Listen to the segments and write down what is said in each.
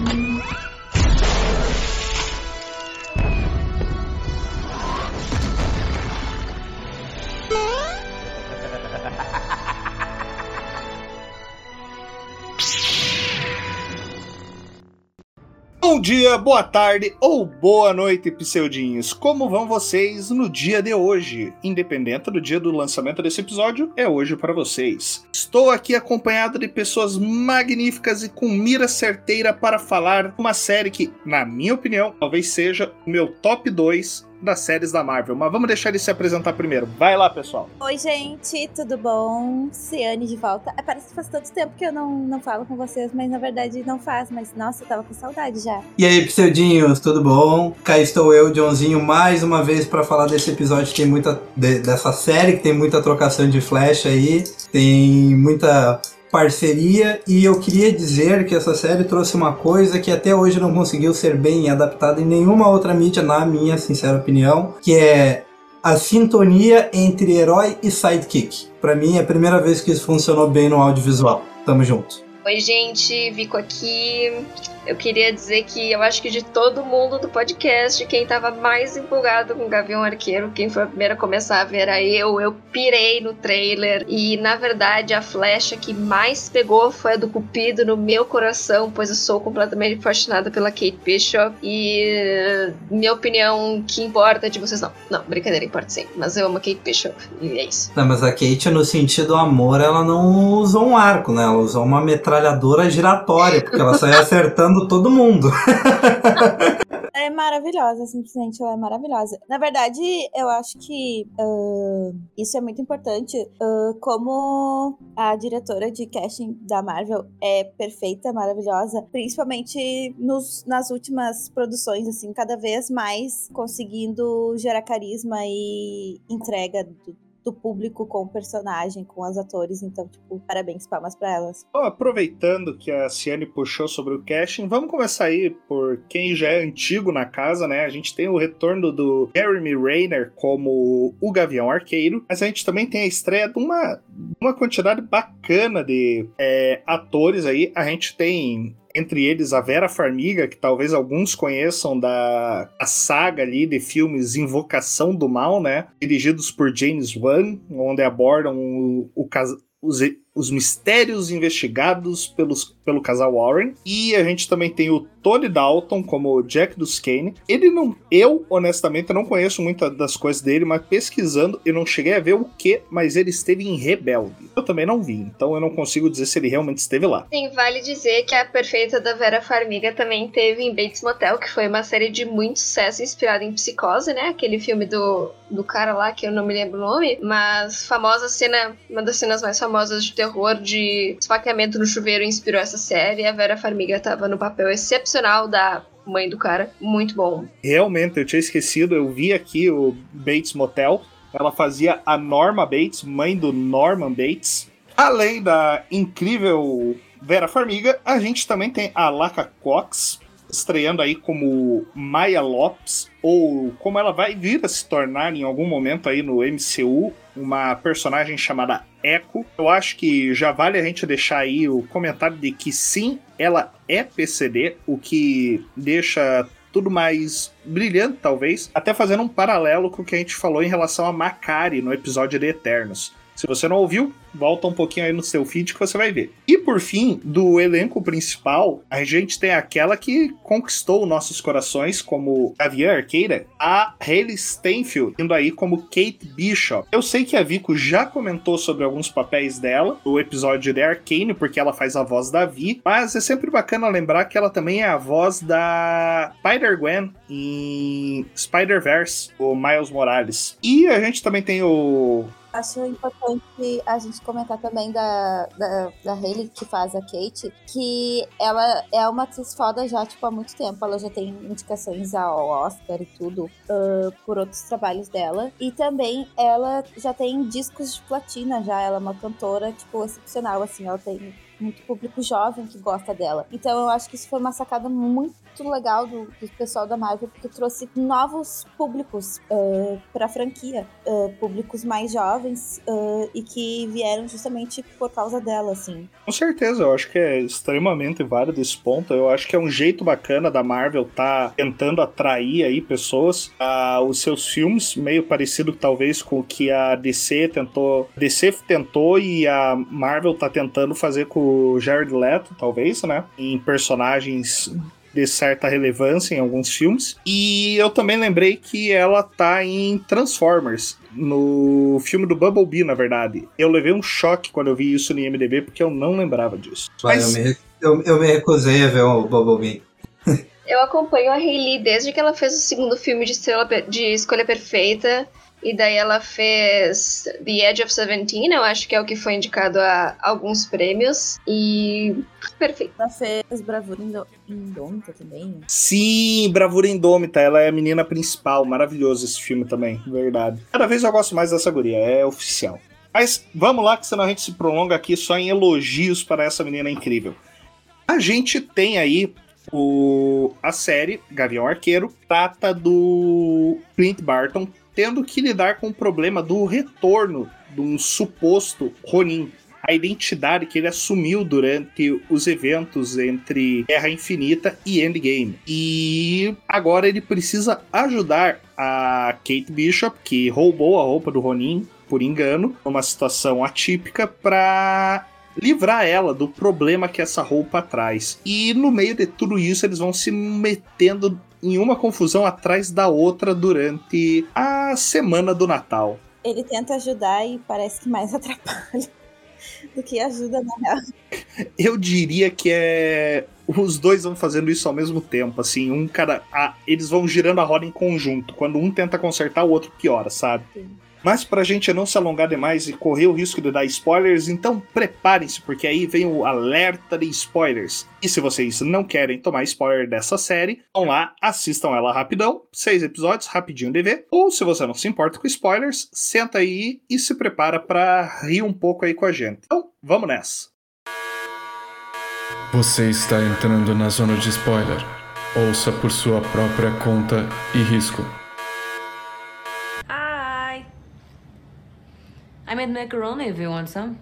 Mm-hmm. Bom dia, boa tarde ou boa noite, pseudinhos. Como vão vocês no dia de hoje? Independente do dia do lançamento desse episódio, é hoje para vocês. Estou aqui acompanhado de pessoas magníficas e com mira certeira para falar uma série que, na minha opinião, talvez seja o meu top 2 das séries da Marvel. Mas vamos deixar ele se apresentar primeiro. Vai lá, pessoal. Oi, gente, tudo bom? Ciane de volta. É, parece que faz tanto tempo que eu não, não falo com vocês, mas na verdade não faz. Mas nossa, eu tava com saudade já. E aí, pseudinhos, tudo bom? Cá estou eu, Johnzinho, mais uma vez para falar desse episódio que tem muita. De, dessa série que tem muita trocação de flash aí. Tem muita parceria e eu queria dizer que essa série trouxe uma coisa que até hoje não conseguiu ser bem adaptada em nenhuma outra mídia, na minha sincera opinião, que é a sintonia entre herói e sidekick. Para mim é a primeira vez que isso funcionou bem no audiovisual. Tamo junto. Oi, gente, Vico aqui. Eu queria dizer que eu acho que de todo mundo do podcast, quem tava mais empolgado com o Gavião Arqueiro, quem foi a primeira a começar a ver era eu. Eu pirei no trailer e, na verdade, a flecha que mais pegou foi a do Cupido no meu coração, pois eu sou completamente apaixonada pela Kate Bishop e minha opinião que importa de vocês não. Não, brincadeira, importa sim, mas eu amo a Kate Bishop e é isso. Não, mas a Kate, no sentido amor, ela não usou um arco, né? Ela usou uma metralhadora giratória, porque ela saía acertando todo mundo. é maravilhosa, simplesmente ela é maravilhosa. Na verdade, eu acho que uh, isso é muito importante. Uh, como a diretora de casting da Marvel é perfeita, maravilhosa, principalmente nos, nas últimas produções, assim, cada vez mais conseguindo gerar carisma e entrega do, do público com o personagem, com os atores. Então, tipo, parabéns, palmas para elas. Bom, aproveitando que a Ciane puxou sobre o casting, vamos começar aí por quem já é antigo na casa, né? A gente tem o retorno do Jeremy Rayner como o Gavião Arqueiro, mas a gente também tem a estreia de uma, uma quantidade bacana de é, atores aí. A gente tem entre eles a Vera Farmiga, que talvez alguns conheçam da a saga ali de filmes Invocação do Mal, né? Dirigidos por James Wan, onde abordam o, o, os, os mistérios investigados pelos, pelo casal Warren. E a gente também tem o Tony Dalton como Jack Duskane. Ele não. Eu, honestamente, não conheço muitas das coisas dele, mas pesquisando, eu não cheguei a ver o que, mas ele esteve em Rebelde. Eu também não vi, então eu não consigo dizer se ele realmente esteve lá. Sim, vale dizer que a perfeita da Vera Farmiga também teve em Bates Motel, que foi uma série de muito sucesso inspirada em Psicose, né? Aquele filme do, do cara lá, que eu não me lembro o nome, mas famosa cena, uma das cenas mais famosas de terror de esfaqueamento no chuveiro inspirou essa série. A Vera Farmiga estava no papel excepcional da mãe do cara. Muito bom. Realmente, eu tinha esquecido. Eu vi aqui o Bates Motel. Ela fazia a Norma Bates, mãe do Norman Bates. Além da incrível Vera Farmiga, a gente também tem a Laca Cox, estreando aí como Maya Lopes, ou como ela vai vir a se tornar em algum momento aí no MCU, uma personagem chamada Echo. Eu acho que já vale a gente deixar aí o comentário de que sim, ela é PCD, o que deixa tudo mais brilhante, talvez, até fazendo um paralelo com o que a gente falou em relação a Macari no episódio de Eternos. Se você não ouviu, volta um pouquinho aí no seu feed que você vai ver. E por fim, do elenco principal, a gente tem aquela que conquistou nossos corações como Javier Arqueira, a Hayley Steinfeld, indo aí como Kate Bishop. Eu sei que a Vico já comentou sobre alguns papéis dela no episódio de Arcane, porque ela faz a voz da Vi, mas é sempre bacana lembrar que ela também é a voz da Spider-Gwen em Spider-Verse, o Miles Morales. E a gente também tem o Acho importante a gente comentar também da, da, da Hayley, que faz a Kate, que ela é uma atriz foda já, tipo, há muito tempo. Ela já tem indicações ao Oscar e tudo uh, por outros trabalhos dela. E também ela já tem discos de platina já. Ela é uma cantora, tipo, excepcional, assim. Ela tem muito público jovem que gosta dela. Então eu acho que isso foi uma sacada muito legal do, do pessoal da Marvel, porque trouxe novos públicos uh, pra franquia. Uh, públicos mais jovens uh, e que vieram justamente por causa dela, assim. Com certeza, eu acho que é extremamente válido esse ponto. Eu acho que é um jeito bacana da Marvel tá tentando atrair aí pessoas a os seus filmes, meio parecido talvez com o que a DC tentou. DC tentou e a Marvel tá tentando fazer com o Jared Leto, talvez, né? Em personagens de certa relevância em alguns filmes. E eu também lembrei que ela tá em Transformers, no filme do Bumblebee, na verdade. Eu levei um choque quando eu vi isso no IMDb, porque eu não lembrava disso. Mas... Eu, me, eu, eu me recusei a ver o Bumblebee. eu acompanho a Hayley desde que ela fez o segundo filme de, Estrela, de Escolha Perfeita. E daí ela fez The Edge of Seventeen, eu acho que é o que foi indicado a alguns prêmios. E. Perfeito. Ela fez Bravura Indômita também. Sim, Bravura Indômita. Ela é a menina principal. Maravilhoso esse filme também, verdade. Cada vez eu gosto mais dessa guria, é oficial. Mas vamos lá, que senão a gente se prolonga aqui só em elogios para essa menina incrível. A gente tem aí o, a série Gavião Arqueiro, trata do Clint Barton tendo que lidar com o problema do retorno de um suposto Ronin. A identidade que ele assumiu durante os eventos entre Guerra Infinita e Endgame. E agora ele precisa ajudar a Kate Bishop, que roubou a roupa do Ronin por engano, numa situação atípica, para livrar ela do problema que essa roupa traz. E no meio de tudo isso, eles vão se metendo em uma confusão atrás da outra durante a semana do Natal. Ele tenta ajudar e parece que mais atrapalha do que ajuda na real. Eu diria que é os dois vão fazendo isso ao mesmo tempo, assim, um cara, a, eles vão girando a roda em conjunto. Quando um tenta consertar, o outro piora, sabe? Sim. Mas pra gente não se alongar demais e correr o risco de dar spoilers, então preparem-se, porque aí vem o alerta de spoilers. E se vocês não querem tomar spoiler dessa série, vão lá, assistam ela rapidão, seis episódios, rapidinho de ver. Ou se você não se importa com spoilers, senta aí e se prepara para rir um pouco aí com a gente. Então, vamos nessa. Você está entrando na zona de spoiler. Ouça por sua própria conta e risco. I made macaroni if you want some.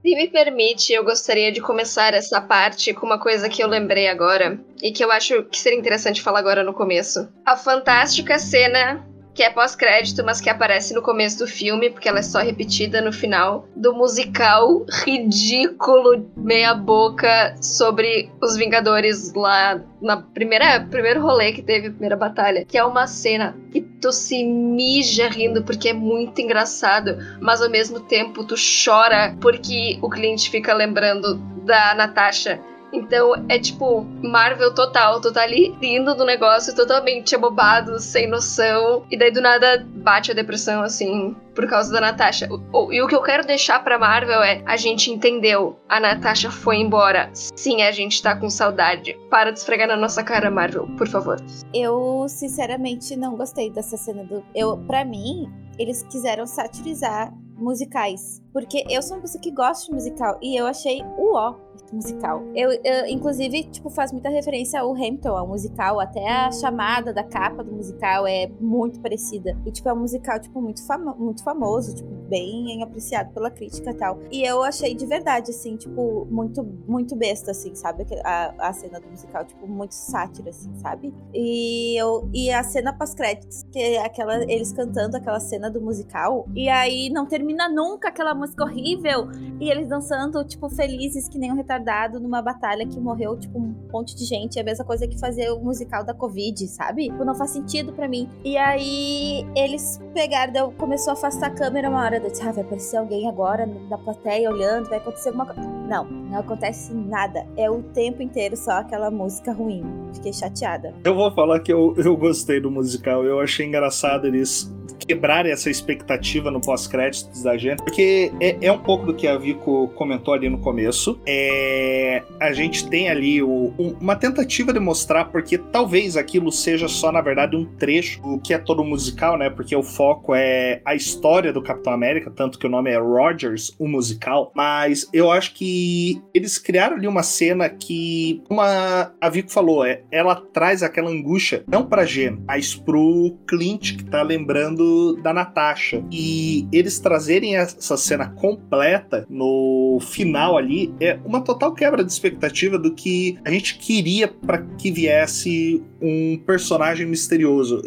Se me permite, eu gostaria de começar essa parte com uma coisa que eu lembrei agora e que eu acho que seria interessante falar agora no começo. A fantástica cena que é pós-crédito, mas que aparece no começo do filme, porque ela é só repetida no final, do musical ridículo, meia-boca, sobre os Vingadores lá na primeira primeiro rolê que teve, a primeira batalha, que é uma cena que tu se mija rindo porque é muito engraçado, mas ao mesmo tempo tu chora porque o cliente fica lembrando da Natasha então é tipo Marvel total. Tu tá ali rindo do negócio totalmente abobado, sem noção. E daí do nada bate a depressão, assim, por causa da Natasha. E o que eu quero deixar pra Marvel é: a gente entendeu. A Natasha foi embora. Sim, a gente tá com saudade. Para de esfregar na nossa cara, Marvel, por favor. Eu, sinceramente, não gostei dessa cena do. Eu, pra mim, eles quiseram satirizar musicais. Porque eu sou uma pessoa que gosta de musical e eu achei o ó musical. Eu, eu, inclusive, tipo, faz muita referência ao Hamilton, ao musical, até a chamada da capa do musical é muito parecida. E, tipo, é um musical, tipo, muito, famo muito famoso, tipo, bem apreciado pela crítica e tal. E eu achei de verdade, assim, tipo, muito, muito besta, assim, sabe? A, a cena do musical, tipo, muito sátira, assim, sabe? E, eu, e a cena pós-créditos, que é aquela, eles cantando aquela cena do musical, e aí não termina nunca aquela música horrível, e eles dançando, tipo, felizes que nem um retardado numa batalha que morreu, tipo, um monte de gente. É a mesma coisa que fazer o musical da Covid, sabe? Tipo, não faz sentido para mim. E aí eles pegaram, começou a afastar a câmera uma hora. Eu disse, ah, vai aparecer alguém agora na plateia olhando, vai acontecer alguma coisa. Não, não acontece nada. É o tempo inteiro só aquela música ruim. Fiquei chateada. Eu vou falar que eu, eu gostei do musical. Eu achei engraçado eles quebrar essa expectativa no pós-créditos da gente, porque é, é, um pouco do que a Vico comentou ali no começo. É, a gente tem ali o, um, uma tentativa de mostrar, porque talvez aquilo seja só, na verdade, um trecho, o que é todo musical, né? Porque o foco é a história do Capitão América, tanto que o nome é Rogers, o musical. Mas eu acho que eles criaram ali uma cena que, como a, Vico falou, é, ela traz aquela angústia, não pra Jen, mas pro Clint, que tá lembrando da Natasha. E eles trazerem essa cena completa no final ali é uma total quebra de expectativa do que a gente queria para que viesse um personagem misterioso.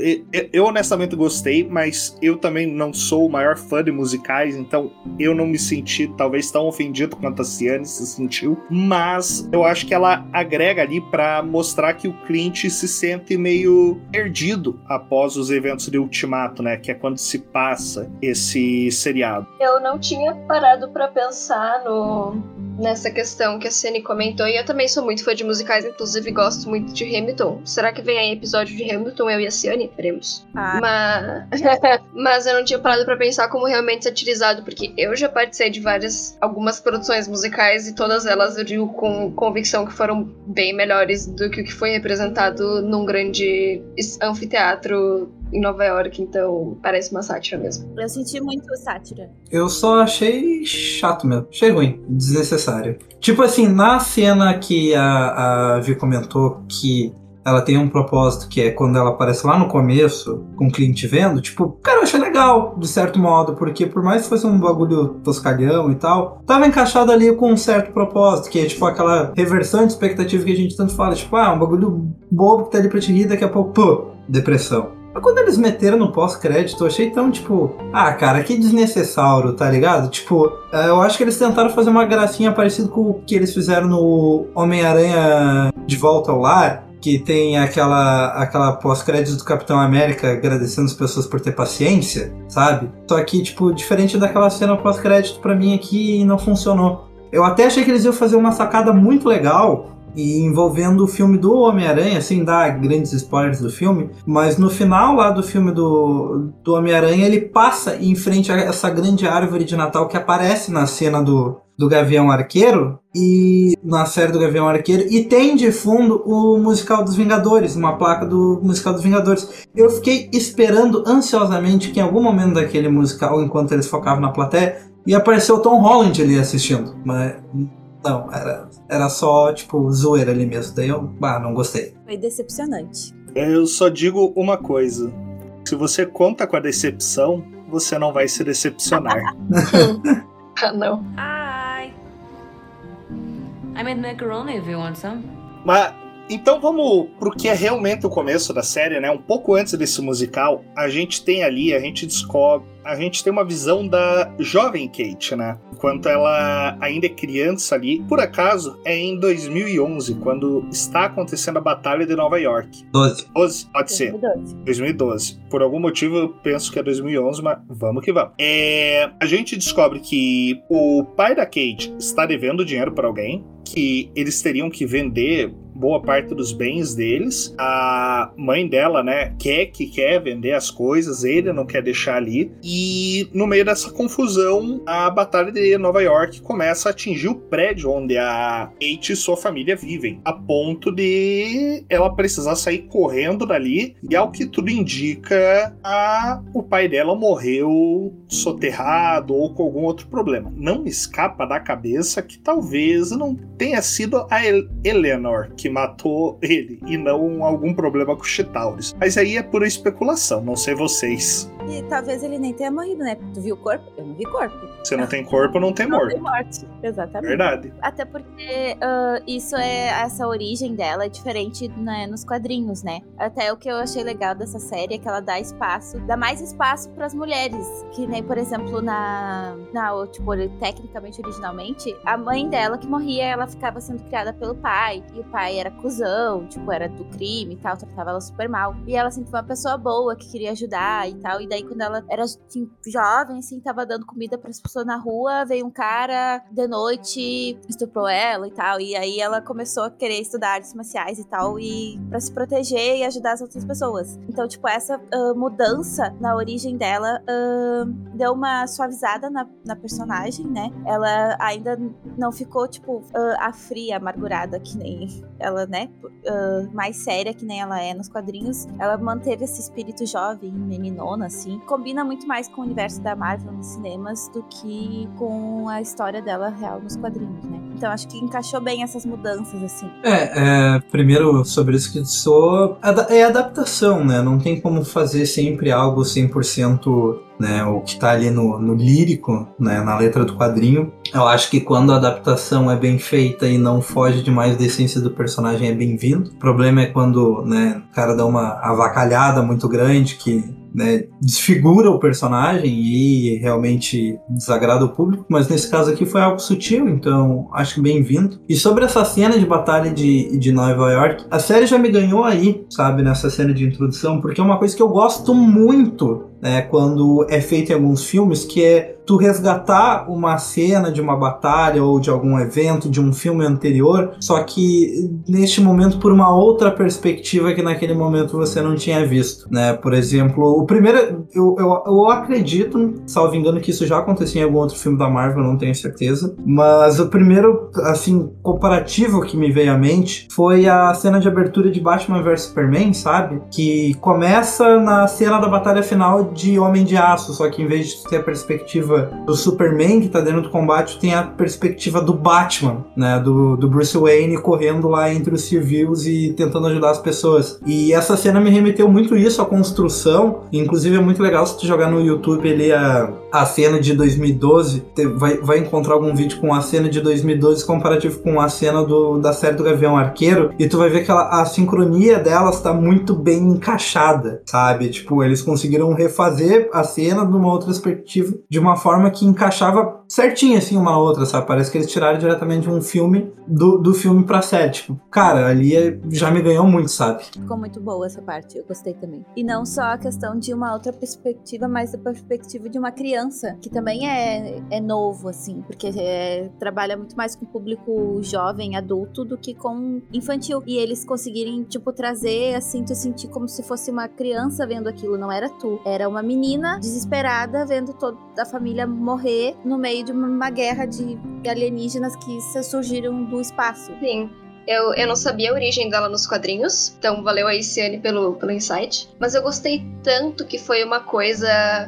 Eu honestamente gostei, mas eu também não sou o maior fã de musicais, então eu não me senti talvez tão ofendido quanto a Ciane se sentiu. Mas eu acho que ela agrega ali para mostrar que o Clint se sente meio perdido após os eventos de Ultimato, né? Que é quando se passa esse seriado. Eu não tinha parado para pensar no nessa questão que a Cine comentou, e eu também sou muito fã de musicais, inclusive gosto muito de Hamilton. Será que vem aí episódio de Hamilton, eu e a Ciane? Veremos. Ah. Mas... Mas eu não tinha parado para pensar como realmente satirizado, porque eu já participei de várias, algumas produções musicais, e todas elas eu digo com convicção que foram bem melhores do que o que foi representado num grande anfiteatro em Nova York, então parece uma sátira mesmo. Eu senti muito sátira. Eu só achei chato mesmo, achei ruim, desnecessário. Tipo assim, na cena que a, a Vi comentou que ela tem um propósito que é quando ela aparece lá no começo, com o cliente vendo, tipo, cara, eu achei legal, de certo modo, porque por mais que fosse um bagulho toscalhão e tal, tava encaixado ali com um certo propósito, que é tipo aquela reversão de expectativa que a gente tanto fala, tipo, ah, um bagulho bobo que tá ali pra te rir, daqui a pouco, pô, depressão. Mas quando eles meteram no pós-crédito, eu achei tão, tipo, ah, cara, que desnecessário, tá ligado? Tipo, é, eu acho que eles tentaram fazer uma gracinha parecida com o que eles fizeram no Homem-Aranha de Volta ao Lar, que tem aquela, aquela pós-crédito do Capitão América agradecendo as pessoas por ter paciência, sabe? Só que, tipo, diferente daquela cena pós-crédito, para mim aqui não funcionou. Eu até achei que eles iam fazer uma sacada muito legal, e envolvendo o filme do Homem-Aranha, sem dar grandes spoilers do filme, mas no final lá do filme do, do Homem-Aranha ele passa em frente a essa grande árvore de Natal que aparece na cena do, do Gavião Arqueiro e na série do Gavião Arqueiro e tem de fundo o musical dos Vingadores, uma placa do musical dos Vingadores. Eu fiquei esperando ansiosamente que em algum momento daquele musical, enquanto eles focavam na plateia, ia aparecer o Tom Holland ali assistindo, mas não, era, era só, tipo, zoeira ali mesmo. Daí eu, bah, não gostei. Foi decepcionante. Eu só digo uma coisa. Se você conta com a decepção, você não vai se decepcionar. ah, não. Hi. I made macaroni if you want some. Mas então vamos pro que é realmente o começo da série, né? Um pouco antes desse musical, a gente tem ali, a gente descobre, a gente tem uma visão da jovem Kate, né? Enquanto ela ainda é criança ali. Por acaso, é em 2011, quando está acontecendo a Batalha de Nova York. 12. 12? Pode 2012. ser. 2012. Por algum motivo eu penso que é 2011, mas vamos que vamos. É, a gente descobre que o pai da Kate está devendo dinheiro para alguém, que eles teriam que vender boa parte dos bens deles. A mãe dela, né, quer que quer vender as coisas, ele não quer deixar ali. E no meio dessa confusão, a batalha de Nova York começa a atingir o prédio onde a Kate e sua família vivem, a ponto de ela precisar sair correndo dali. E ao que tudo indica, a, o pai dela morreu soterrado ou com algum outro problema. Não escapa da cabeça que talvez não tenha sido a Eleanor que que matou ele e não algum problema com o Chitauris. Mas aí é pura especulação, não sei vocês. E talvez ele nem tenha morrido, né? Tu viu o corpo? Eu não vi corpo. Se não tem corpo, não tem não morte. Tem morte, exatamente. Verdade. Até porque uh, isso é essa origem dela é diferente né, nos quadrinhos, né? Até o que eu achei legal dessa série é que ela dá espaço, dá mais espaço para as mulheres, que nem por exemplo na na tipo tecnicamente originalmente a mãe dela que morria, ela ficava sendo criada pelo pai e o pai era cuzão, tipo era do crime e tal, tratava ela super mal e ela sempre foi uma pessoa boa que queria ajudar e tal e daí daí quando ela era assim, jovem, assim, tava dando comida para as pessoas na rua, veio um cara de noite, estuprou ela e tal. E aí ela começou a querer estudar artes marciais e tal, e para se proteger e ajudar as outras pessoas. Então, tipo, essa uh, mudança na origem dela uh, deu uma suavizada na, na, personagem, né? Ela ainda não ficou, tipo, uh, a fria, amargurada, que nem ela, né? mais séria, que nem ela é nos quadrinhos. Ela manteve esse espírito jovem, meninona, assim. Combina muito mais com o universo da Marvel nos cinemas do que com a história dela real nos quadrinhos, né? Então acho que encaixou bem essas mudanças, assim. É, é primeiro sobre isso que sou é adaptação, né? Não tem como fazer sempre algo 100% né, o que está ali no, no lírico, né, na letra do quadrinho. Eu acho que quando a adaptação é bem feita e não foge demais da essência do personagem é bem-vindo. O problema é quando né, o cara dá uma avacalhada muito grande que né, desfigura o personagem e realmente desagrada o público, mas nesse caso aqui foi algo sutil, então acho que bem-vindo. E sobre essa cena de batalha de, de Nova York, a série já me ganhou aí, sabe, nessa cena de introdução, porque é uma coisa que eu gosto muito né, quando é feito em alguns filmes, que é tu resgatar uma cena de uma batalha ou de algum evento de um filme anterior, só que neste momento por uma outra perspectiva que naquele momento você não tinha visto, né? Por exemplo, o primeiro, eu, eu, eu acredito, salvo engano, que isso já aconteceu em algum outro filme da Marvel, não tenho certeza, mas o primeiro, assim, comparativo que me veio à mente foi a cena de abertura de Batman vs Superman, sabe? Que começa na cena da batalha final de Homem de Aço, só que em vez de ter a perspectiva perspectiva do Superman que tá dentro do combate, tem a perspectiva do Batman, né? Do, do Bruce Wayne correndo lá entre os civis e tentando ajudar as pessoas. E essa cena me remeteu muito isso, a construção. Inclusive é muito legal se tu jogar no YouTube ali a, a cena de 2012, vai, vai encontrar algum vídeo com a cena de 2012 comparativo com a cena do, da série do Gavião Arqueiro, e tu vai ver que ela, a sincronia delas tá muito bem encaixada, sabe? Tipo, eles conseguiram refazer a cena de uma outra perspectiva de uma forma que encaixava certinho, assim, uma outra, sabe? Parece que eles tiraram diretamente de um filme do, do filme pra série. Tipo, cara, ali é, já me ganhou muito, sabe? Ficou muito boa essa parte, eu gostei também. E não só a questão de uma outra perspectiva, mas a perspectiva de uma criança, que também é, é novo, assim, porque é, trabalha muito mais com público jovem, adulto, do que com infantil. E eles conseguirem, tipo, trazer, assim, tu sentir como se fosse uma criança vendo aquilo, não era tu. Era uma menina desesperada vendo toda a família morrer no meio meio de uma guerra de alienígenas que surgiram do espaço. Sim. Eu, eu não sabia a origem dela nos quadrinhos, então valeu a Iciane pelo, pelo insight. Mas eu gostei tanto que foi uma coisa.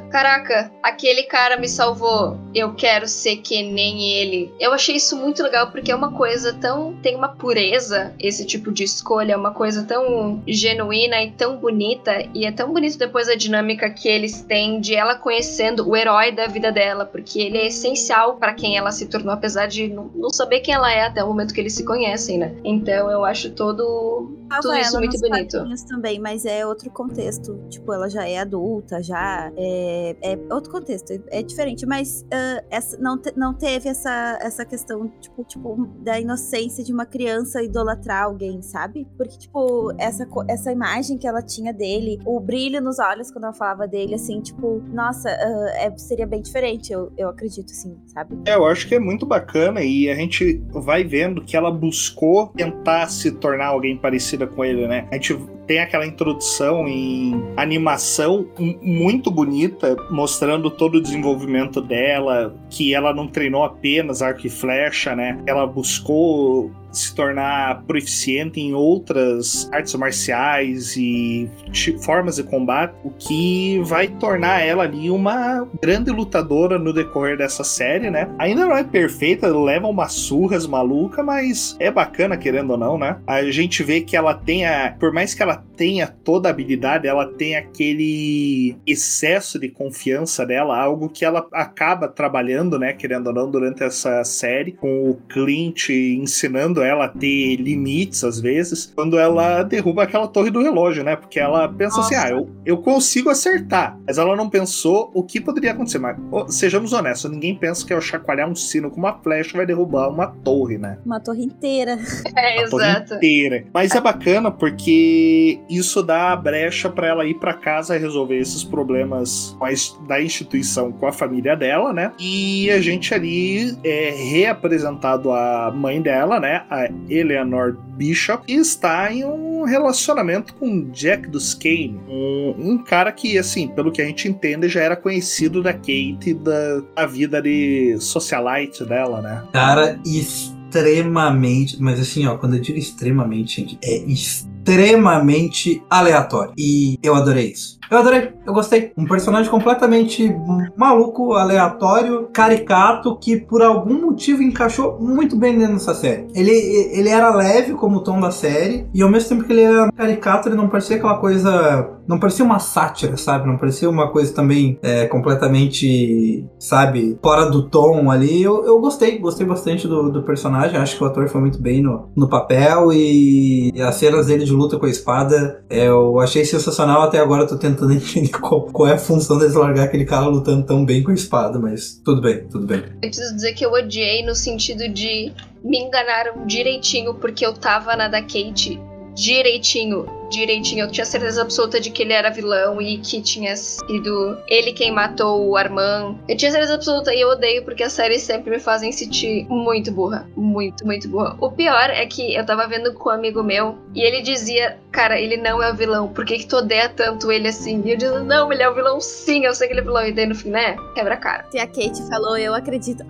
Caraca, aquele cara me salvou. Eu quero ser que nem ele. Eu achei isso muito legal porque é uma coisa tão. tem uma pureza esse tipo de escolha, é uma coisa tão genuína e tão bonita. E é tão bonito depois a dinâmica que eles têm de ela conhecendo o herói da vida dela, porque ele é essencial para quem ela se tornou, apesar de não, não saber quem ela é até o momento que eles se conhecem, né? Então eu acho todo tudo isso muito bonito. também, mas é outro contexto. Tipo, ela já é adulta, já é, é outro contexto, é diferente. Mas uh, essa, não, te, não teve essa, essa questão, tipo, tipo, da inocência de uma criança idolatrar alguém, sabe? Porque, tipo, essa, essa imagem que ela tinha dele, o brilho nos olhos quando ela falava dele, assim, tipo, nossa, uh, é, seria bem diferente, eu, eu acredito, sim, sabe? É, eu acho que é muito bacana e a gente vai vendo que ela buscou tentar se tornar alguém parecida com ele, né? A gente tem aquela introdução em animação muito bonita, mostrando todo o desenvolvimento dela, que ela não treinou apenas arco e flecha, né? Ela buscou se tornar proficiente em outras artes marciais e formas de combate, o que vai tornar ela ali uma grande lutadora no decorrer dessa série, né? Ainda não é perfeita, leva umas surras maluca, mas é bacana querendo ou não, né? A gente vê que ela tem a, por mais que ela tenha toda a habilidade, ela tem aquele excesso de confiança dela, algo que ela acaba trabalhando, né, querendo ou não, durante essa série, com o Clint ensinando fazendo ela ter limites às vezes, quando ela derruba aquela torre do relógio, né? Porque ela pensa assim, Nossa. ah, eu, eu consigo acertar. Mas ela não pensou o que poderia acontecer. Mas ô, sejamos honestos, ninguém pensa que ao chacoalhar um sino com uma flecha vai derrubar uma torre, né? Uma torre inteira. É, a torre exato. inteira. Mas é bacana porque isso dá a brecha pra ela ir pra casa e resolver esses problemas da instituição com a família dela, né? E a gente ali é reapresentado a mãe dela, né? A Eleanor Bishop, que está em um relacionamento com Jack Duskane, um, um cara que, assim, pelo que a gente entende, já era conhecido da Kate e da, da vida de socialite dela, né? Cara, extremamente. Mas assim, ó, quando eu digo extremamente, gente, é aleatório. E eu adorei isso. Eu adorei, eu gostei. Um personagem completamente maluco, aleatório, caricato, que por algum motivo encaixou muito bem dentro dessa série. Ele, ele era leve como o tom da série, e ao mesmo tempo que ele era caricato, ele não parecia aquela coisa. Não parecia uma sátira, sabe? Não parecia uma coisa também é, completamente, sabe, fora do tom ali. Eu, eu gostei, gostei bastante do, do personagem. Acho que o ator foi muito bem no, no papel e as cenas dele de luta com a espada é, eu achei sensacional. Até agora tô tentando entender qual, qual é a função deles largar aquele cara lutando tão bem com a espada, mas tudo bem, tudo bem. Eu preciso dizer que eu odiei no sentido de me enganaram direitinho porque eu tava na da Kate direitinho, direitinho. Eu tinha certeza absoluta de que ele era vilão e que tinha sido ele quem matou o Armand. Eu tinha certeza absoluta e eu odeio porque as séries sempre me fazem sentir muito burra. Muito, muito burra. O pior é que eu tava vendo com um amigo meu e ele dizia, cara, ele não é o vilão, por que, que tu odeia tanto ele assim? E eu dizia, não, ele é o vilão sim, eu sei que ele é vilão. E daí no fim, né? Quebra a cara. Se a Kate falou, eu acredito.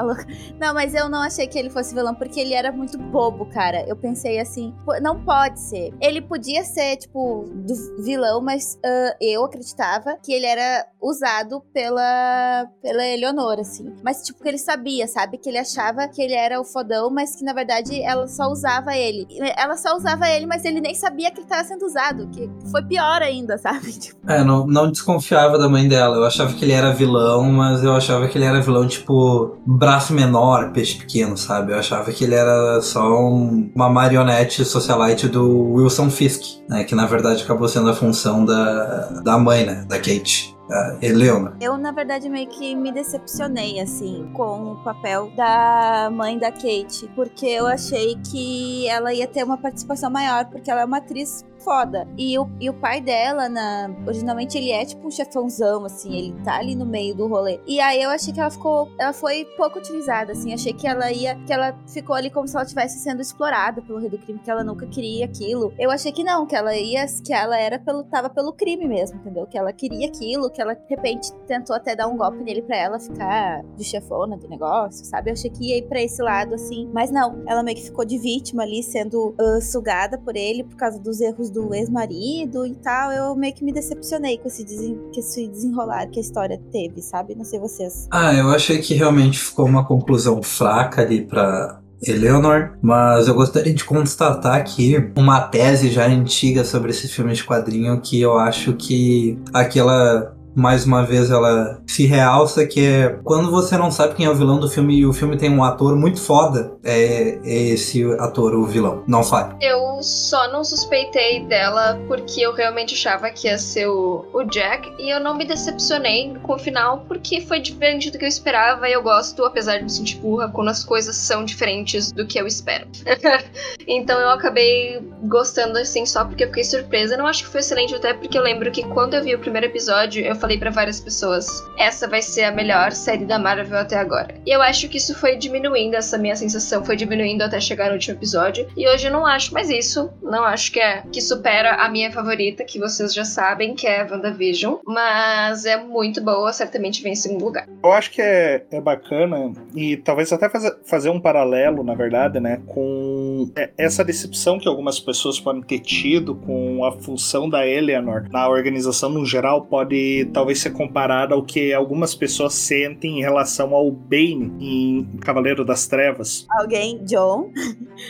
Não, mas eu não achei que ele fosse vilão, porque ele era muito bobo, cara. Eu pensei assim, "Pô, não pode ser. Ele podia ser, tipo, do vilão, mas ah, eu acreditava que ele era usado pela, pela Eleonora, assim. Mas, tipo, que ele sabia, sabe? Que ele achava que ele era o fodão, mas que na verdade ela só usava ele. Ela só usava ele, mas ele nem sabia que ele tava sendo usado, que foi pior ainda, sabe? Tipo, É, não, não desconfiava da mãe dela. Eu achava que ele era vilão, mas eu achava que ele era vilão, tipo, braço menor, peixe pequeno, sabe? Eu achava que ele era só um- uma marionete socialite do Wilson Fisk, né? Que na verdade acabou sendo a função da, da mãe, né? Da Kate. A Eleona. Eu, na verdade, meio que me decepcionei, assim, com o papel da mãe da Kate. Porque eu achei que ela ia ter uma participação maior, porque ela é uma atriz foda. E o, e o pai dela, na, originalmente, ele é tipo um chefãozão, assim, ele tá ali no meio do rolê. E aí eu achei que ela ficou. Ela foi pouco utilizada, assim. Achei que ela ia. Que ela ficou ali como se ela estivesse sendo explorada pelo rei do crime, que ela nunca queria aquilo. Eu achei que não, que ela ia. Que ela era pelo. tava pelo crime mesmo, entendeu? Que ela queria aquilo, que ela de repente tentou até dar um golpe nele pra ela ficar de chefona do negócio, sabe? Eu achei que ia ir pra esse lado, assim. Mas não, ela meio que ficou de vítima ali, sendo ah, sugada por ele por causa dos erros do ex-marido e tal. Eu meio que me decepcionei com esse, desen... com esse desenrolar que a história teve, sabe? Não sei vocês. Ah, eu achei que realmente ficou uma conclusão fraca ali pra Eleanor, mas eu gostaria de constatar aqui uma tese já antiga sobre esse filme de quadrinho que eu acho que aquela mais uma vez ela se realça que é quando você não sabe quem é o vilão do filme e o filme tem um ator muito foda, é, é esse ator o vilão. Não fale. Eu só não suspeitei dela porque eu realmente achava que ia ser o, o Jack e eu não me decepcionei com o final porque foi diferente do que eu esperava e eu gosto, apesar de me sentir burra, quando as coisas são diferentes do que eu espero. então eu acabei gostando assim só porque eu fiquei surpresa. Não acho que foi excelente, até porque eu lembro que quando eu vi o primeiro episódio eu falei pra várias pessoas: essa vai ser a melhor série da Marvel até agora. E eu acho que isso foi diminuindo, essa minha sensação foi diminuindo até chegar no último episódio. E hoje eu não acho mais isso. Não acho que é que supera a minha favorita, que vocês já sabem, que é a WandaVision. Mas é muito boa, certamente vem em segundo lugar. Eu acho que é, é bacana e talvez até fazer, fazer um paralelo, na verdade, né, com é, essa decepção que algumas pessoas podem ter tido com a função da Eleanor na organização no geral pode talvez ser comparada ao que algumas pessoas sentem em relação ao Bane em Cavaleiro das Trevas. Alguém, John?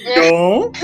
Então.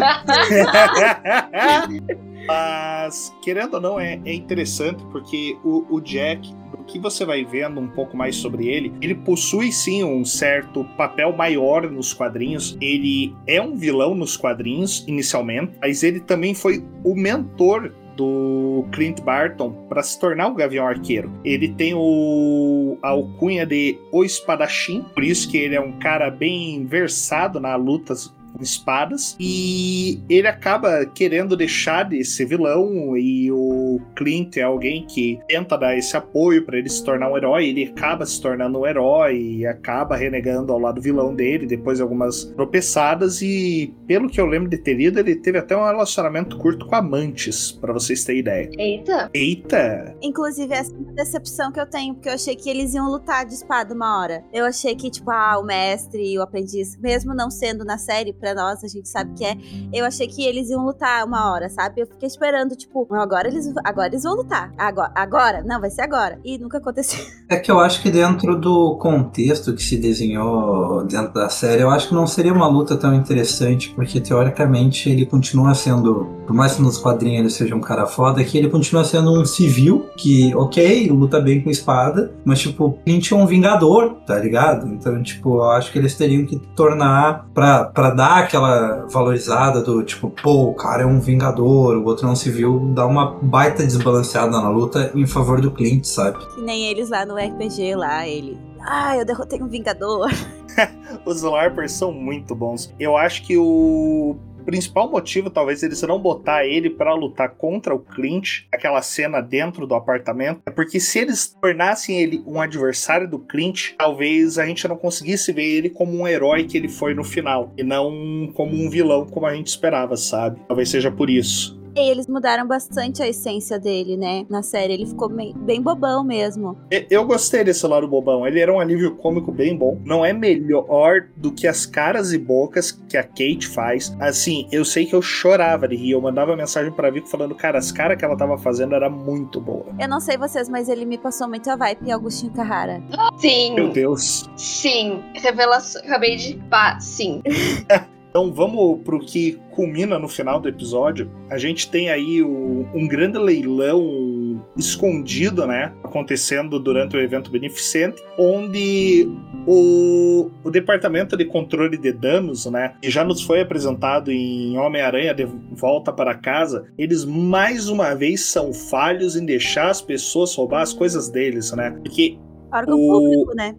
Mas, querendo ou não, é, é interessante porque o, o Jack, do que você vai vendo um pouco mais sobre ele, ele possui sim um certo papel maior nos quadrinhos. Ele é um vilão nos quadrinhos inicialmente, mas ele também foi o mentor do Clint Barton para se tornar o Gavião Arqueiro. Ele tem o a alcunha de O Espadachim, por isso que ele é um cara bem versado na lutas com espadas e ele acaba querendo deixar de ser vilão e o Clint é alguém que tenta dar esse apoio para ele se tornar um herói, ele acaba se tornando um herói e acaba renegando ao lado vilão dele depois de algumas tropeçadas e pelo que eu lembro de ter lido, ele teve até um relacionamento curto com amantes, para vocês terem ideia. Eita! Eita! Inclusive, essa é uma decepção que eu tenho, porque eu achei que eles iam lutar de espada uma hora. Eu achei que, tipo, ah, o mestre e o aprendiz, mesmo não sendo na série, pra nós, a gente sabe que é, eu achei que eles iam lutar uma hora, sabe? Eu fiquei esperando, tipo, "Não, agora eles, agora eles vão lutar. Agora, agora? Não, vai ser agora. E nunca aconteceu. É que eu acho que dentro do contexto que se desenhou dentro da série, eu acho que não seria uma luta tão interessante, porque teoricamente ele continua sendo, por mais que nos quadrinhos ele seja um cara foda, que ele continua sendo um civil que, ok, luta bem com espada, mas tipo, Clint é um vingador, tá ligado? Então, tipo, eu acho que eles teriam que tornar, pra, pra dar aquela valorizada do tipo, pô, o cara é um vingador, o outro é um civil, dar uma baita desbalanceada na luta em favor do Clint, sabe? Que nem eles lá no RPG, lá, ele. Ah, eu derrotei um Vingador. Os LARPers são muito bons. Eu acho que o principal motivo, talvez, eles não botar ele pra lutar contra o Clint, aquela cena dentro do apartamento, é porque se eles tornassem ele um adversário do Clint, talvez a gente não conseguisse ver ele como um herói que ele foi no final, e não como um vilão como a gente esperava, sabe? Talvez seja por isso. E eles mudaram bastante a essência dele, né? Na série. Ele ficou bem, bem bobão mesmo. Eu gostei desse lado bobão. Ele era um alívio cômico bem bom. Não é melhor do que as caras e bocas que a Kate faz. Assim, eu sei que eu chorava de rir. Eu mandava mensagem pra Vico falando, cara, as caras que ela tava fazendo era muito boa. Eu não sei vocês, mas ele me passou muito a vibe Augustinho Carrara. Sim, Meu Deus. sim. Revelação. Acabei de. Pá, sim. Então vamos pro que culmina no final do episódio. A gente tem aí o- um grande leilão escondido, né? Acontecendo durante o evento beneficente, onde o, o departamento de controle de danos, né? Que já nos foi apresentado em Homem-Aranha de Volta para Casa, eles mais uma vez são falhos em deixar as pessoas roubar as coisas deles, né? Porque Órgão O- público, né?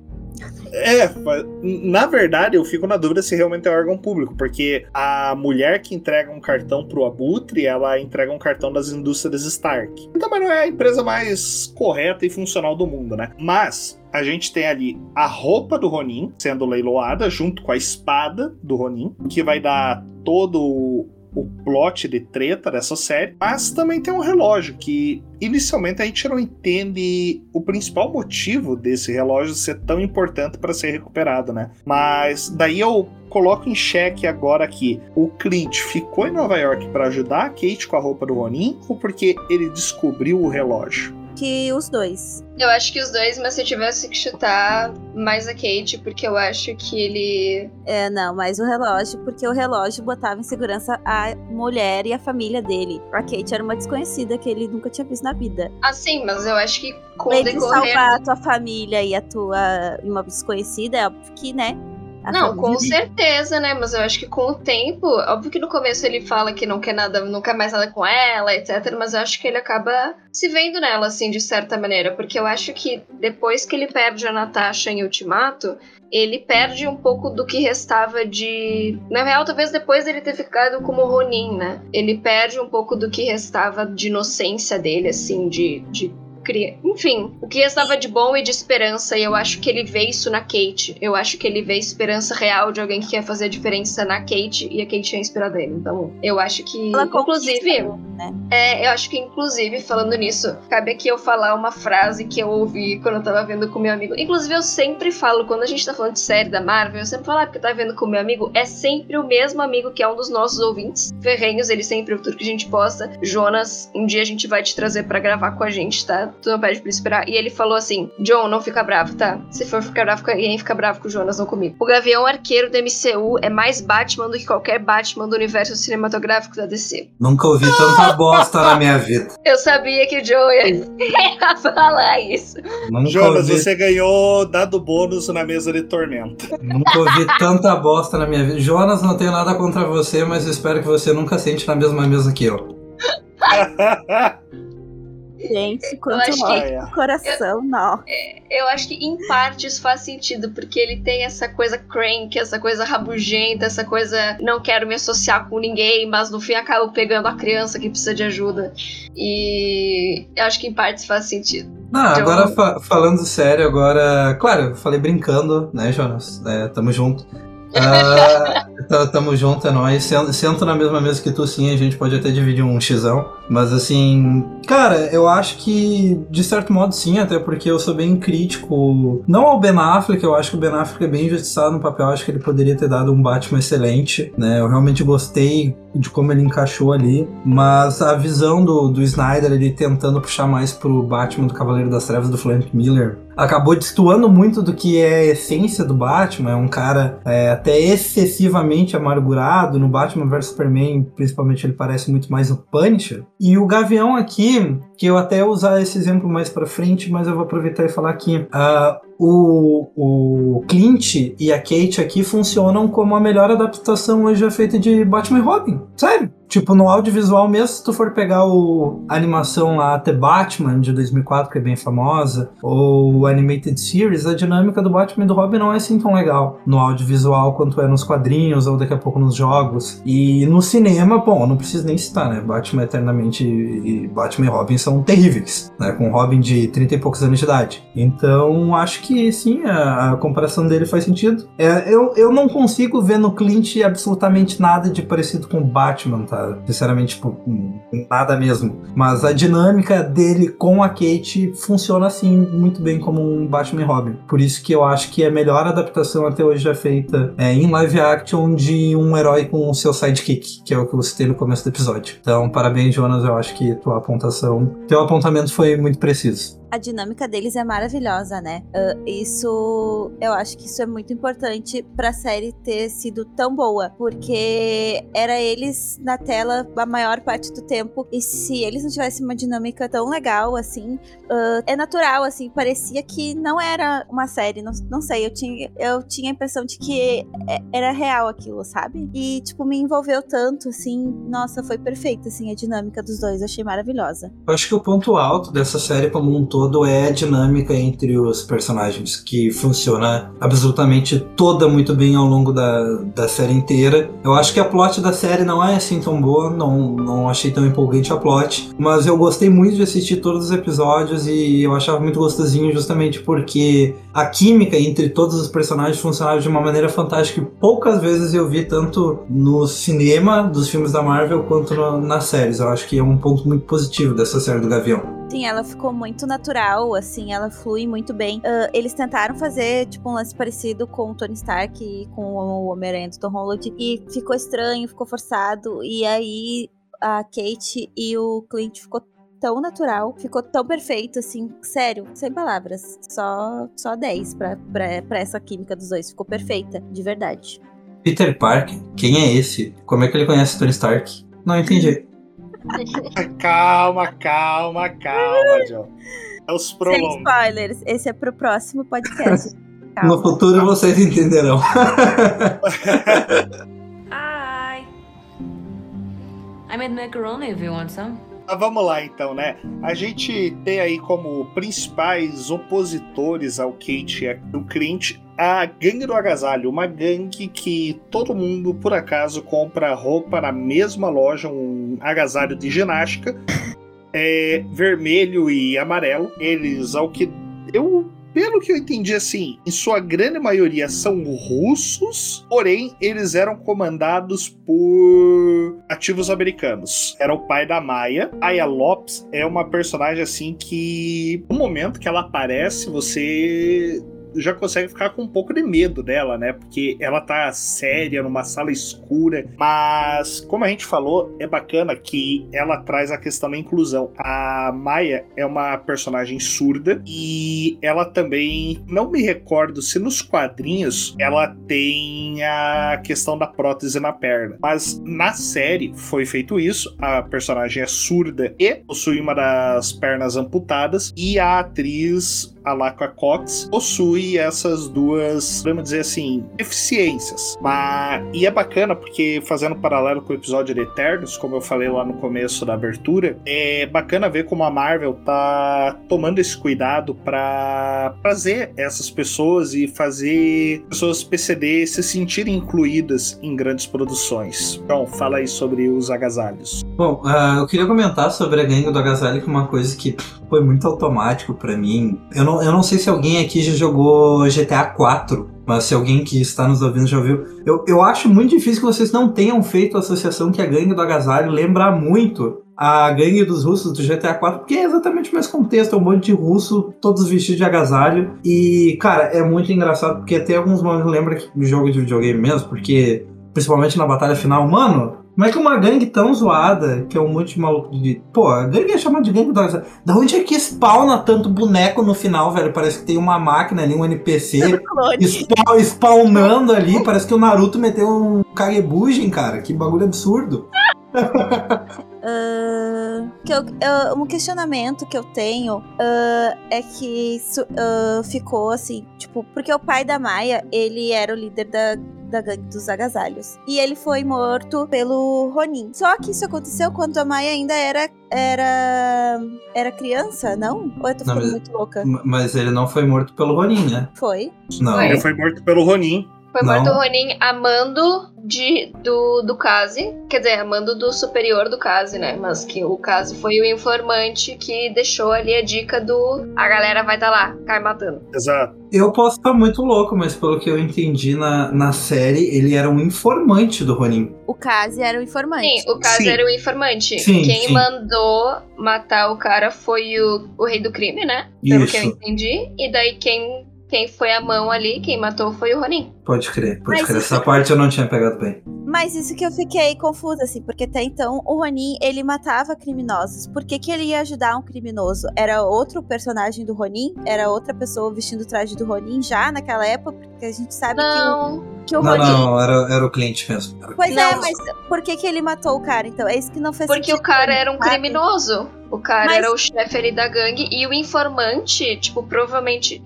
É, na verdade, eu fico na dúvida se realmente é órgão público, porque a mulher que entrega um cartão pro Abutre, ela entrega um cartão das indústrias Stark. E também não é a empresa mais correta e funcional do mundo, né? Mas a gente tem ali a roupa do Ronin sendo leiloada junto com a espada do Ronin, que vai dar todo o plot de treta dessa série, mas também tem um relógio que inicialmente a gente não entende o principal motivo desse relógio ser tão importante para ser recuperado, né? Mas daí eu coloco em xeque agora aqui, o Clint ficou em Nova York para ajudar a Kate com a roupa do Ronin ou porque ele descobriu o relógio? Que os dois. Eu acho que os dois, mas se eu tivesse que chutar mais a Kate, porque eu acho que ele. É, não, mas o relógio, porque o relógio botava em segurança a mulher e a família dele. A Kate era uma desconhecida que ele nunca tinha visto na vida. Ah, sim, mas eu acho que com o Ele decorrer. salvar a tua família e a tua uma desconhecida, é óbvio que, né? Não, com certeza, né? Mas eu acho que com o tempo, óbvio que no começo ele fala que não quer nada, não quer mais nada com ela, etc. Mas eu acho que ele acaba se vendo nela, assim, de certa maneira. Porque eu acho que depois que ele perde a Natasha em Ultimato, ele perde um pouco do que restava de. Na real, talvez depois dele ter ficado como Ronin, né? Ele perde um pouco do que restava de inocência dele, assim, de. de cria- Enfim, o que restava de bom e de esperança, e eu acho que ele vê isso na Kate. Eu acho que ele vê esperança real de alguém que quer fazer a diferença na Kate, e a Kate é inspirada nele. Então, eu acho que. Ela inclusive, né? é, eu acho que, inclusive, falando nisso, cabe aqui eu falar uma frase que eu ouvi quando eu tava vendo com meu amigo. Inclusive, eu sempre falo, quando a gente tá falando de série da Marvel, eu sempre falo, ah, porque tava vendo com meu amigo, é sempre o mesmo amigo que é um dos nossos ouvintes. Ferrenhos, ele sempre, tudo que a gente posta. Jonas, um dia a gente vai te trazer pra gravar com a gente, tá? Tu não pede pra esperar. E ele falou assim: John, não fica bravo, tá? Se for ficar bravo alguém, fica bravo com o Jonas, não comigo. O Gavião Arqueiro do MCU é mais Batman do que qualquer Batman do universo cinematográfico da DC. Nunca ouvi tanta bosta na minha vida. Eu sabia que o ia, ia falar isso. Nunca Jonas, ouvi, você ganhou dado bônus na mesa de tormenta. nunca ouvi tanta bosta na minha vida. Jonas, não tenho nada contra você, mas espero que você nunca sente na mesma mesa que eu. Gente, quanto acho que- coração, não. Eu acho que em partes faz sentido, porque ele tem essa coisa crank, essa coisa rabugenta, essa coisa não quero me associar com ninguém, mas no fim acaba pegando a criança que precisa de ajuda. E eu acho que em partes faz sentido. Não, agora fa- falando sério, agora. Claro, eu falei brincando, né, Jonas? É, tamo junto. Ah, tá- tamo junto, é nóis. Sen- Sento na mesma mesa que tu, sim, a gente pode até dividir um xão. Mas assim, cara, eu acho que, de certo modo, sim, até porque eu sou bem crítico. Não ao Ben Affleck, eu acho que o Ben Affleck é bem injustiçado no papel, eu acho que ele poderia ter dado um Batman excelente, né? Eu realmente gostei de como ele encaixou ali, mas a visão do, do Snyder, ele tentando puxar mais pro Batman do Cavaleiro das Trevas do Frank Miller, acabou destoando muito do que é a essência do Batman. É um cara é, até excessivamente amargurado. No Batman vs Superman, principalmente, ele parece muito mais o Punisher. E o Gavião aqui, que eu até usar esse exemplo mais pra frente, mas eu vou aproveitar e falar aqui. Ah, o, o Clint e a Kate aqui funcionam como a melhor adaptação hoje já feita de Batman e Robin. Sério. Tipo, no audiovisual mesmo, se tu for pegar o, a animação lá, The Batman, de 2004, que é bem famosa, ou o Animated Series, a dinâmica do Batman e do Robin não é assim tão legal no audiovisual quanto é nos quadrinhos, ou daqui a pouco nos jogos. E no cinema, bom, não preciso nem citar, né? Batman Eternamente e Batman e Robin são terríveis, né? Com Robin de 30 e poucos anos de idade. Então, acho que sim, a, a comparação dele faz sentido. É, eu, eu não consigo ver no Clint absolutamente nada de parecido com o Batman, tá? Sinceramente, tipo, hum, nada mesmo. Mas a dinâmica dele com a Kate funciona assim muito bem como um Batman e Robin. Por isso que eu acho que é a melhor adaptação até hoje já feita é, em live action de um herói com o seu sidekick, que é o que eu citei no começo do episódio. Então, parabéns, Jonas. Eu acho que tua apontação, teu apontamento foi muito preciso. A dinâmica deles é maravilhosa, né? Ah, isso, eu acho que isso é muito importante pra série ter sido tão boa, porque era eles na tela a maior parte do tempo e se eles não tivessem uma dinâmica tão legal assim, ah, é natural assim, parecia que não era uma série, não, não sei, eu tinha, eu tinha a impressão de que é- era real aquilo, sabe? E tipo me envolveu tanto assim, nossa, foi perfeito assim a dinâmica dos dois, achei maravilhosa. Eu acho que o ponto alto dessa série como um todo é a dinâmica entre os personagens, que funciona absolutamente toda muito bem ao longo da, da série inteira. Eu acho que a plot da série não é assim tão boa, não, não achei tão empolgante a plot, mas eu gostei muito de assistir todos os episódios e eu achava muito gostosinho justamente porque a química entre todos os personagens funcionava de uma maneira fantástica que poucas vezes eu vi tanto no cinema dos filmes da Marvel quanto no- nas séries. Eu acho que é um ponto muito positivo dessa série do Gavião. Sim, ela ficou muito natural, assim, ela flui muito bem. Ah, eles tentaram fazer, tipo, um lance parecido com o Tony Stark e com o Homem-Aranha do Tom Holland, e ficou estranho, ficou forçado, e aí a Kate e o Clint ficou tão natural, ficou tão perfeito, assim, sério, sem palavras. Só, só 10 pra, pra, pra essa química dos dois, ficou perfeita, de verdade. Peter Parker? Quem é esse? Como é que ele conhece Tony Stark? Não entendi. Calma, calma, calma, John. É os Sem prolongos. spoilers, esse é pro próximo podcast. No Calma. futuro vocês entenderão. Hi. I made macaroni if you want some. Mas vamos lá então, né? A gente tem aí como principais opositores ao Kate e ao Clint a Gangue do Agasalho, uma gangue que todo mundo, por acaso, compra roupa na mesma loja, um agasalho de ginástica, é, vermelho e amarelo. Eles, ao que eu pelo que eu entendi, assim, em sua grande maioria são russos, porém eles eram comandados por ativos americanos. Era o pai da Maya. Aya Lopes é uma personagem assim que, no momento que ela aparece, você já consegue ficar com um pouco de medo dela, né? Porque ela tá séria numa sala escura. Mas, como a gente falou, é bacana que ela traz a questão da inclusão. A Maia é uma personagem surda e ela também, não me recordo se nos quadrinhos ela tem a questão da prótese na perna. Mas na série foi feito isso. A personagem é surda e possui uma das pernas amputadas e a atriz a Laqua Cox possui essas duas, vamos dizer assim, deficiências. Mas, e é bacana porque, fazendo paralelo com o episódio de Eternos, como eu falei lá no começo da abertura, é bacana ver como a Marvel tá tomando esse cuidado para trazer essas pessoas e fazer pessoas PCD se sentirem incluídas em grandes produções. Então, fala aí sobre os agasalhos. Bom, uh, eu queria comentar sobre a gangue do agasalho, que é uma coisa que foi muito automático para mim. Eu não, eu não sei se alguém aqui já jogou GTA 4, mas se alguém que está nos ouvindo já viu. Eu, eu acho muito difícil que vocês não tenham feito a associação que a gangue do agasalho lembra muito a gangue dos russos do GTA 4, porque é exatamente o mesmo contexto, é um monte de russo, todos vestidos de agasalho. E, cara, é muito engraçado, porque até alguns momentos lembra que jogo de videogame mesmo, porque principalmente na batalha final, mano, como é que uma gangue tão zoada, que é um monte de maluco de. Pô, a gangue é chamada de gangue do Da onde é que spawna tanto boneco no final, velho? Parece que tem uma máquina ali, um NPC spawn, spawnando ali. Parece que o Naruto meteu um Kagebujen, cara. Que bagulho absurdo. Uh, que eu, uh, um questionamento que eu tenho uh, é que ficou assim, tipo, porque o pai da Maia, ele era o líder da, da gangue dos agasalhos. E ele foi morto pelo Ronin. Só que isso aconteceu quando a Maia ainda era era era criança, não? Ou eu tô ficando não, mas, muito louca? Mas ele não foi morto pelo Ronin, né? Foi. Não. Ele foi morto pelo Ronin. Foi não. morto o Ronin amando de, do, do Kazi, quer dizer, amando do superior do Kazi, né? Mas que o Kazi foi o informante que deixou ali a dica do a galera vai estar tá lá, cai matando. Exato. Eu posso estar muito louco, mas pelo que eu entendi na, na série, ele era um informante do Ronin. O Kazi era o informante. Sim, o Kazi sim. era o informante. Sim, Quem sim. mandou matar o cara foi o, o rei do crime, né? Pelo Isso. que eu entendi. E daí quem quem foi a mão ali, quem matou foi o Ronin. Pode crer, pode Mas crer. Essa parte eu não tinha pegado bem. Mas isso que eu fiquei confusa, assim, porque até então o Ronin, ele matava criminosos. Por que, que ele ia ajudar um criminoso? Era outro personagem do Ronin? Era outra pessoa vestindo o traje do Ronin já naquela época? Porque a gente sabe não. que o, que o não, Ronin... Não, era, era o cliente mesmo. Pois não. é, mas por que, que ele matou o cara, então? É isso que não fez Porque sentido. Porque o cara era um criminoso. O cara Mas... era o chefe ali da gangue e o informante, tipo, provavelmente.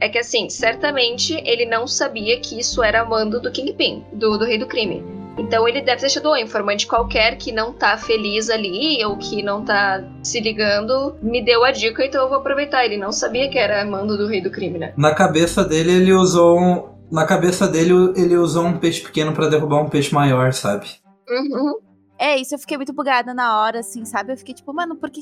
É que assim, certamente ele não sabia que isso era mando do Kingpin, do, do rei do crime. Então ele deve ter deixado um informante qualquer que não tá feliz ali ou que não tá se ligando, me deu a dica, então eu vou aproveitar. Ele não sabia que era mando do rei do crime, né? Na cabeça dele, ele usou um. Na cabeça dele, ele usou um peixe pequeno para derrubar um peixe maior, sabe? Uhum. É, isso eu fiquei muito bugada na hora, assim, sabe? Eu fiquei tipo, mano, porque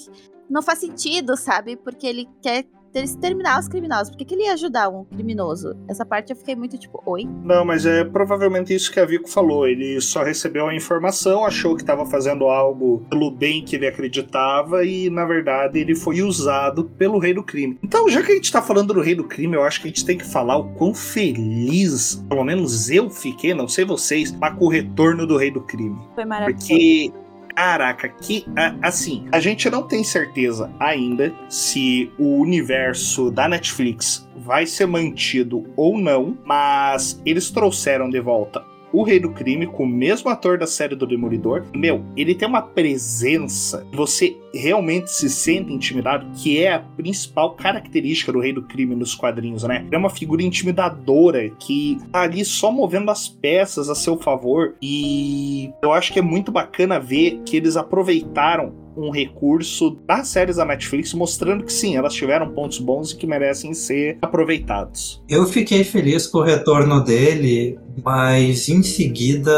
não faz sentido, sabe? Porque ele quer exterminar os criminosos. Por que, que ele ia ajudar um criminoso? Essa parte eu fiquei muito tipo, oi? Não, mas é provavelmente isso que a Vico falou. Ele só recebeu a informação, achou que estava fazendo algo pelo bem que ele acreditava e, na verdade, ele foi usado pelo rei do crime. Então, já que a gente tá falando do rei do crime, eu acho que a gente tem que falar o quão feliz, pelo menos eu fiquei, não sei vocês, com o retorno do rei do crime. Foi maravilhoso. Porque Caraca, que assim, a gente não tem certeza ainda se o universo da Netflix vai ser mantido ou não, mas eles trouxeram de volta o Rei do Crime, com o mesmo ator da série do Demolidor. Meu, ele tem uma presença, você realmente se sente intimidado, que é a principal característica do Rei do Crime nos quadrinhos, né? Ele é uma figura intimidadora que tá ali só movendo as peças a seu favor. E eu acho que é muito bacana ver que eles aproveitaram um recurso das séries da Netflix mostrando que sim, elas tiveram pontos bons e que merecem ser aproveitados. Eu fiquei feliz com o retorno dele, mas em seguida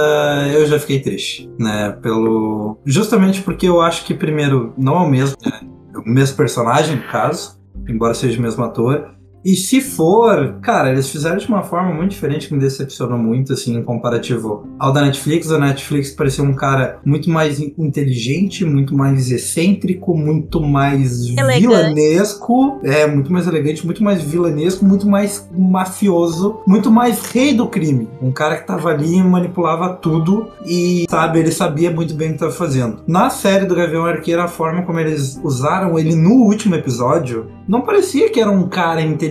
eu já fiquei triste, né? Pelo justamente porque eu acho que primeiro não é o mesmo, né? o mesmo personagem no caso, embora seja o mesmo ator. E se for, cara, eles fizeram de uma forma muito diferente que me decepcionou muito, assim, em comparativo ao da Netflix. A Netflix parecia um cara muito mais inteligente, muito mais excêntrico, muito mais Elegante. vilanesco. É, muito mais elegante, muito mais vilanesco, muito mais mafioso, muito mais rei do crime. Um cara que tava ali e manipulava tudo e, sabe, ele sabia muito bem o que tava fazendo. Na série do Gavião Arqueiro, a forma como eles usaram ele no último episódio, não parecia que era um cara inteligente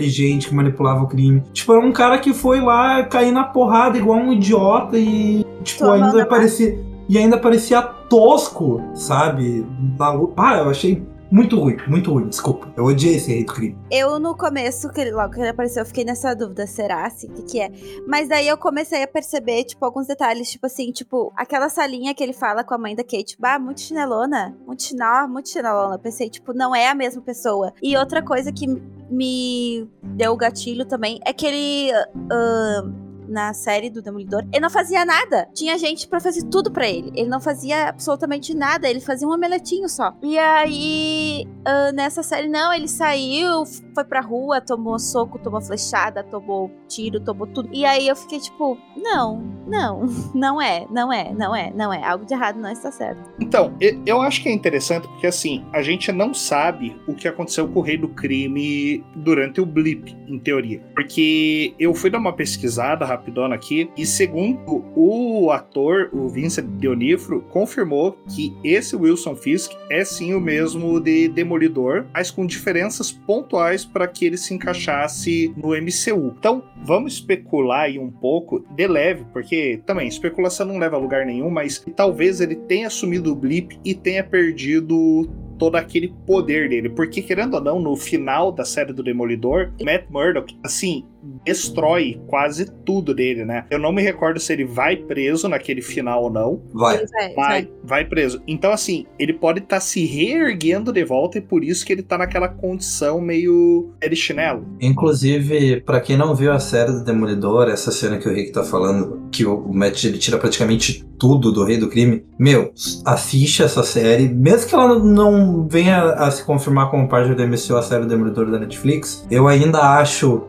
que manipulava o crime. Tipo, era um cara que foi lá cair na porrada igual um idiota e, tipo, Tomando ainda parecia. E ainda parecia tosco, sabe? Na Ah, eu achei muito ruim, muito ruim, desculpa. Eu odiei esse do crime. Eu, no começo, que ele, logo que ele apareceu, eu fiquei nessa dúvida, será assim, o que, que é? Mas daí eu comecei a perceber, tipo, alguns detalhes, tipo assim, tipo, aquela salinha que ele fala com a mãe da Kate, bah, muito chinelona, muito chinel, muito chinelona. Eu pensei, tipo, não é a mesma pessoa. E outra coisa que me deu o gatilho também é que ele. ah, na série do Demolidor, ele não fazia nada. Tinha gente pra fazer tudo pra ele. Ele não fazia absolutamente nada. Ele fazia um omeletinho só. E aí, ah, nessa série, não, ele saiu, foi pra rua, tomou soco, tomou flechada, tomou tiro, tomou tudo. E aí eu fiquei tipo, não, não, não é, não é, não é, não é. Algo de errado não está certo. Então, eu acho que é interessante porque, assim, a gente não sabe o que aconteceu com o Rei do Crime durante o blip, em teoria. Porque eu fui dar uma pesquisada rapidona aqui e, segundo o ator, o Vincent Dionifro, confirmou que esse Wilson Fisk é sim o mesmo de Demolidor, mas com diferenças pontuais para que ele se encaixasse no MCU. Então, vamos especular aí um pouco de leve, porque também especulação não leva a lugar nenhum, mas talvez ele tenha assumido o blip e tenha perdido todo aquele poder dele, porque querendo ou não, no final da série do Demolidor, Matt Murdock, assim, destrói quase tudo dele, né? Eu não me recordo se ele vai preso naquele final ou não, Vai. Vai, vai, vai preso. Então, assim, ele pode estar se reerguendo de volta e por isso que ele tá naquela condição meio de chinelo. Inclusive, pra quem não viu a série do Demolidor, essa cena que o Rick tá falando, que o Matt ele tira praticamente tudo do Rei do Crime, meu, assiste essa série, mesmo que ela não venha a se confirmar como parte do MCU, a série do Demolidor da Netflix, eu ainda acho,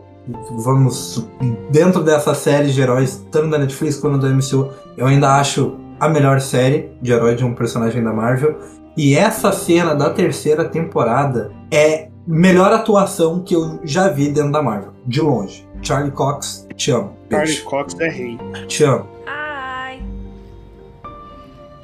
vamos, dentro dessa série de heróis, tanto da Netflix quanto do MCU, eu ainda acho a melhor série de herói de um personagem da Marvel. E essa cena da terceira temporada é melhor atuação que eu já vi dentro da Marvel, de longe. Charlie Cox, te amo. Charlie. Cox é rei. Te amo. Hi.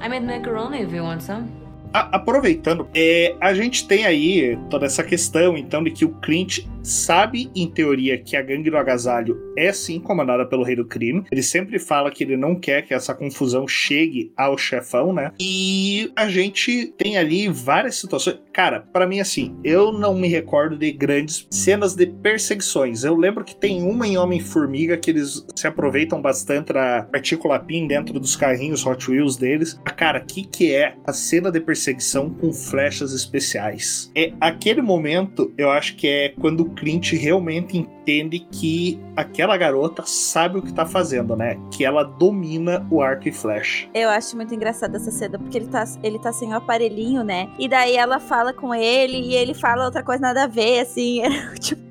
I made macaroni if you want some. A- aproveitando, é, a gente tem aí toda essa questão, então, de que o Clint sabe, em teoria, que a gangue do agasalho é sim comandada pelo rei do crime. Ele sempre fala que ele não quer que essa confusão chegue ao chefão, né? E a gente tem ali várias situações. Cara, pra mim, assim, eu não me recordo de grandes cenas de perseguições. Eu lembro que tem uma em Homem-Formiga que eles se aproveitam bastante da partícula PIN dentro dos carrinhos Hot Wheels deles. Cara, o que, que é a cena de perseguição com flechas especiais? É aquele momento, eu acho que é quando o Clint realmente entende que aquela garota sabe o que tá fazendo, né? Que ela domina o arco e flecha. Eu acho muito engraçada essa cena, porque ele tá, ele tá sem o aparelhinho, né? E daí ela fala com ele e ele fala outra coisa nada a ver, assim. tipo,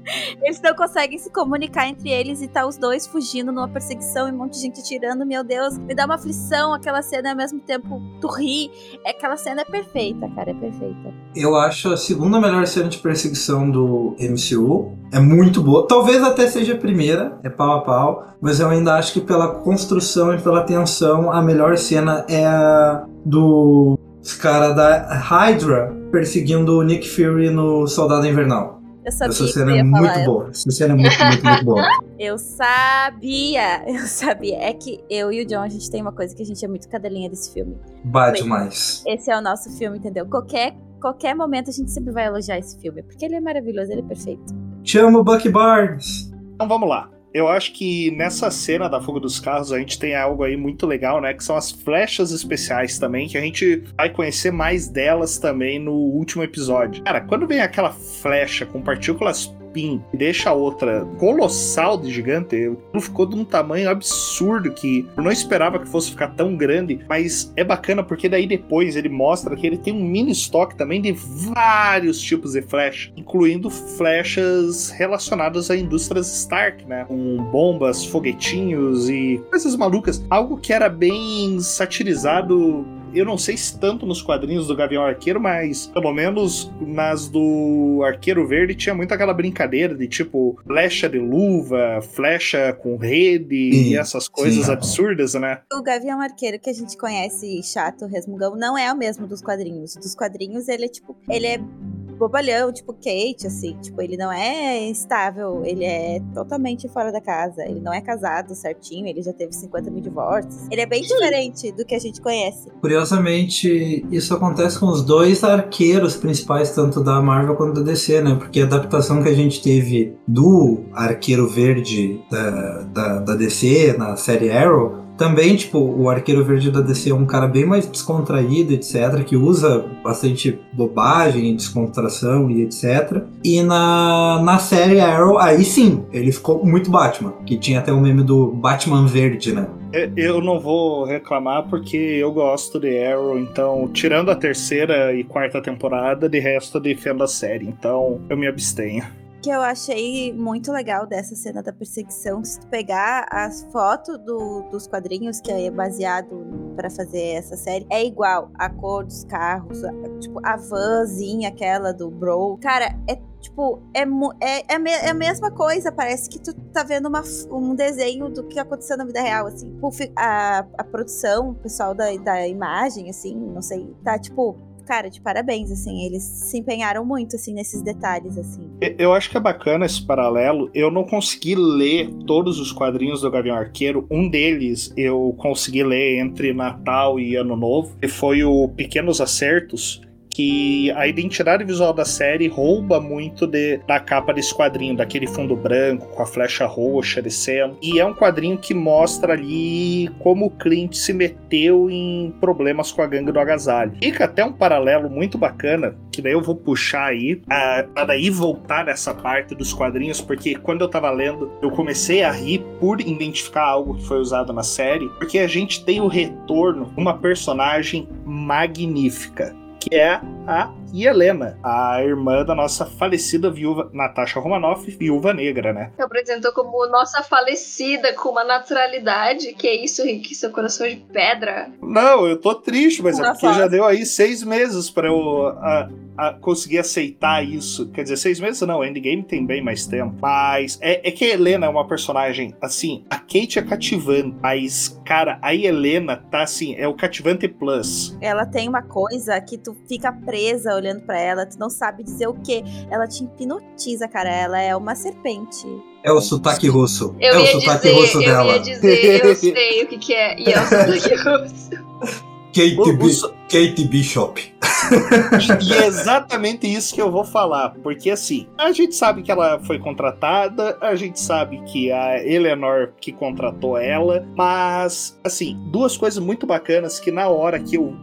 eles não conseguem se comunicar entre eles e tá os dois fugindo numa perseguição e um monte de gente tirando. Meu Deus, me dá uma aflição aquela cena e ao mesmo tempo tu ri. É, aquela cena é perfeita, cara, é perfeita. Eu acho a segunda melhor cena de perseguição do MCU. É muito boa. Talvez até seja a primeira, é pau a pau. Mas eu ainda acho que pela construção e pela tensão, a melhor cena é a do cara da Hydra perseguindo o Nick Fury no Soldado Invernal. Eu sabia Essa cena é muito ela. boa. Essa cena é muito, muito, muito boa. Eu sabia, eu sabia. É que eu e o John, a gente tem uma coisa que a gente é muito cadelinha desse filme. Bah demais. Esse é o nosso filme, entendeu? Qualquer, qualquer momento a gente sempre vai elogiar esse filme, porque ele é maravilhoso, ele é perfeito. Te amo, Bucky Barnes. Então vamos lá. Eu acho que nessa cena da fuga dos carros a gente tem algo aí muito legal, né? Que são as flechas especiais também, que a gente vai conhecer mais delas também no último episódio. Cara, quando vem aquela flecha com partículas que deixa a outra colossal de gigante, não ficou de um tamanho absurdo que eu não esperava que fosse ficar tão grande, mas é bacana porque daí depois ele mostra que ele tem um mini estoque também de vários tipos de flecha, incluindo flechas relacionadas a indústrias Stark, né? Com bombas, foguetinhos e coisas malucas. Algo que era bem satirizado eu não sei se tanto nos quadrinhos do Gavião Arqueiro, mas pelo menos nas do Arqueiro Verde tinha muito aquela brincadeira de tipo flecha de luva, flecha com rede Sim, e essas coisas sim. absurdas, né? O Gavião Arqueiro que a gente conhece, chato, resmungão, não é o mesmo dos quadrinhos. Dos quadrinhos, ele é tipo. Ele é bobalhão, tipo Kate, assim. Tipo, ele não é estável, ele é totalmente fora da casa. Ele não é casado certinho, ele já teve 50 mil divórcios. Ele é bem diferente do que a gente conhece. Curiosamente, isso acontece com os dois arqueiros principais, tanto da Marvel quanto da DC, né? Porque a adaptação que a gente teve do Arqueiro Verde da, da, da DC na série Arrow. Também, tipo, o Arqueiro Verde da DC é um cara bem mais descontraído, etc., que usa bastante bobagem, descontração e etc. E na, na série Arrow, aí sim, ele ficou muito Batman, que tinha até o meme do Batman Verde, né? É, Eu não vou reclamar porque eu gosto de Arrow, então, tirando a terceira e quarta temporada, de resto defendo a série, então eu me abstenho. Que eu achei muito legal dessa cena da perseguição, se tu pegar as fotos do- dos quadrinhos, que é baseado pra fazer essa série, é igual a cor dos carros, a- tipo, a vanzinha aquela do Bro. Cara, é tipo, é, é, é, é a mesma coisa, parece que tu tá vendo uma um desenho do que aconteceu na vida real, assim. A, a produção, o pessoal da, da imagem, assim, não sei, tá tipo... Cara, de parabéns, assim, eles se empenharam muito, assim, nesses detalhes, assim. E- Eu acho que é bacana esse paralelo. Eu não consegui ler todos os quadrinhos do Gavião Arqueiro. Um deles eu consegui ler entre Natal e Ano Novo, que foi o Pequenos Acertos. Que a identidade visual da série rouba muito de- da capa desse quadrinho, daquele fundo branco com a flecha roxa descendo. E é um quadrinho que mostra ali como o Clint se meteu em problemas com a gangue do agasalho. Fica até um paralelo muito bacana, que daí eu vou puxar aí, a- pra daí voltar nessa parte dos quadrinhos, porque quando eu tava lendo, eu comecei a rir por identificar algo que foi usado na série, porque a gente tem o retorno de uma personagem magnífica. Que é a Helena, a irmã da nossa falecida viúva Natasha Romanoff, viúva negra, né? Se apresentou como nossa falecida, com uma naturalidade. Que é isso, Rick? Seu coração é de pedra. Não, eu tô triste, mas é Uma porque fase. já deu aí seis meses pra eu a- a conseguir aceitar isso. Quer dizer, seis meses não, Endgame tem bem mais tempo. Mas é, é que a Helena é uma personagem, assim, a Kate é cativante, mas, cara, a Helena tá assim, é o cativante plus. Ela tem uma coisa que tu fica presa olhando pra ela, tu não sabe dizer o que. Ela te hipnotiza, cara. Ela é uma serpente. É o sotaque russo. Eu é o ia sotaque dizer, russo eu dela. ia dizer, eu sei o que, que é. E é o sotaque russo. Kate, O- o Kate Bishop. E é exatamente isso que eu vou falar, porque assim, a gente sabe que ela foi contratada, a gente sabe que a Eleanor que contratou ela, mas assim, duas coisas muito bacanas que na hora que eu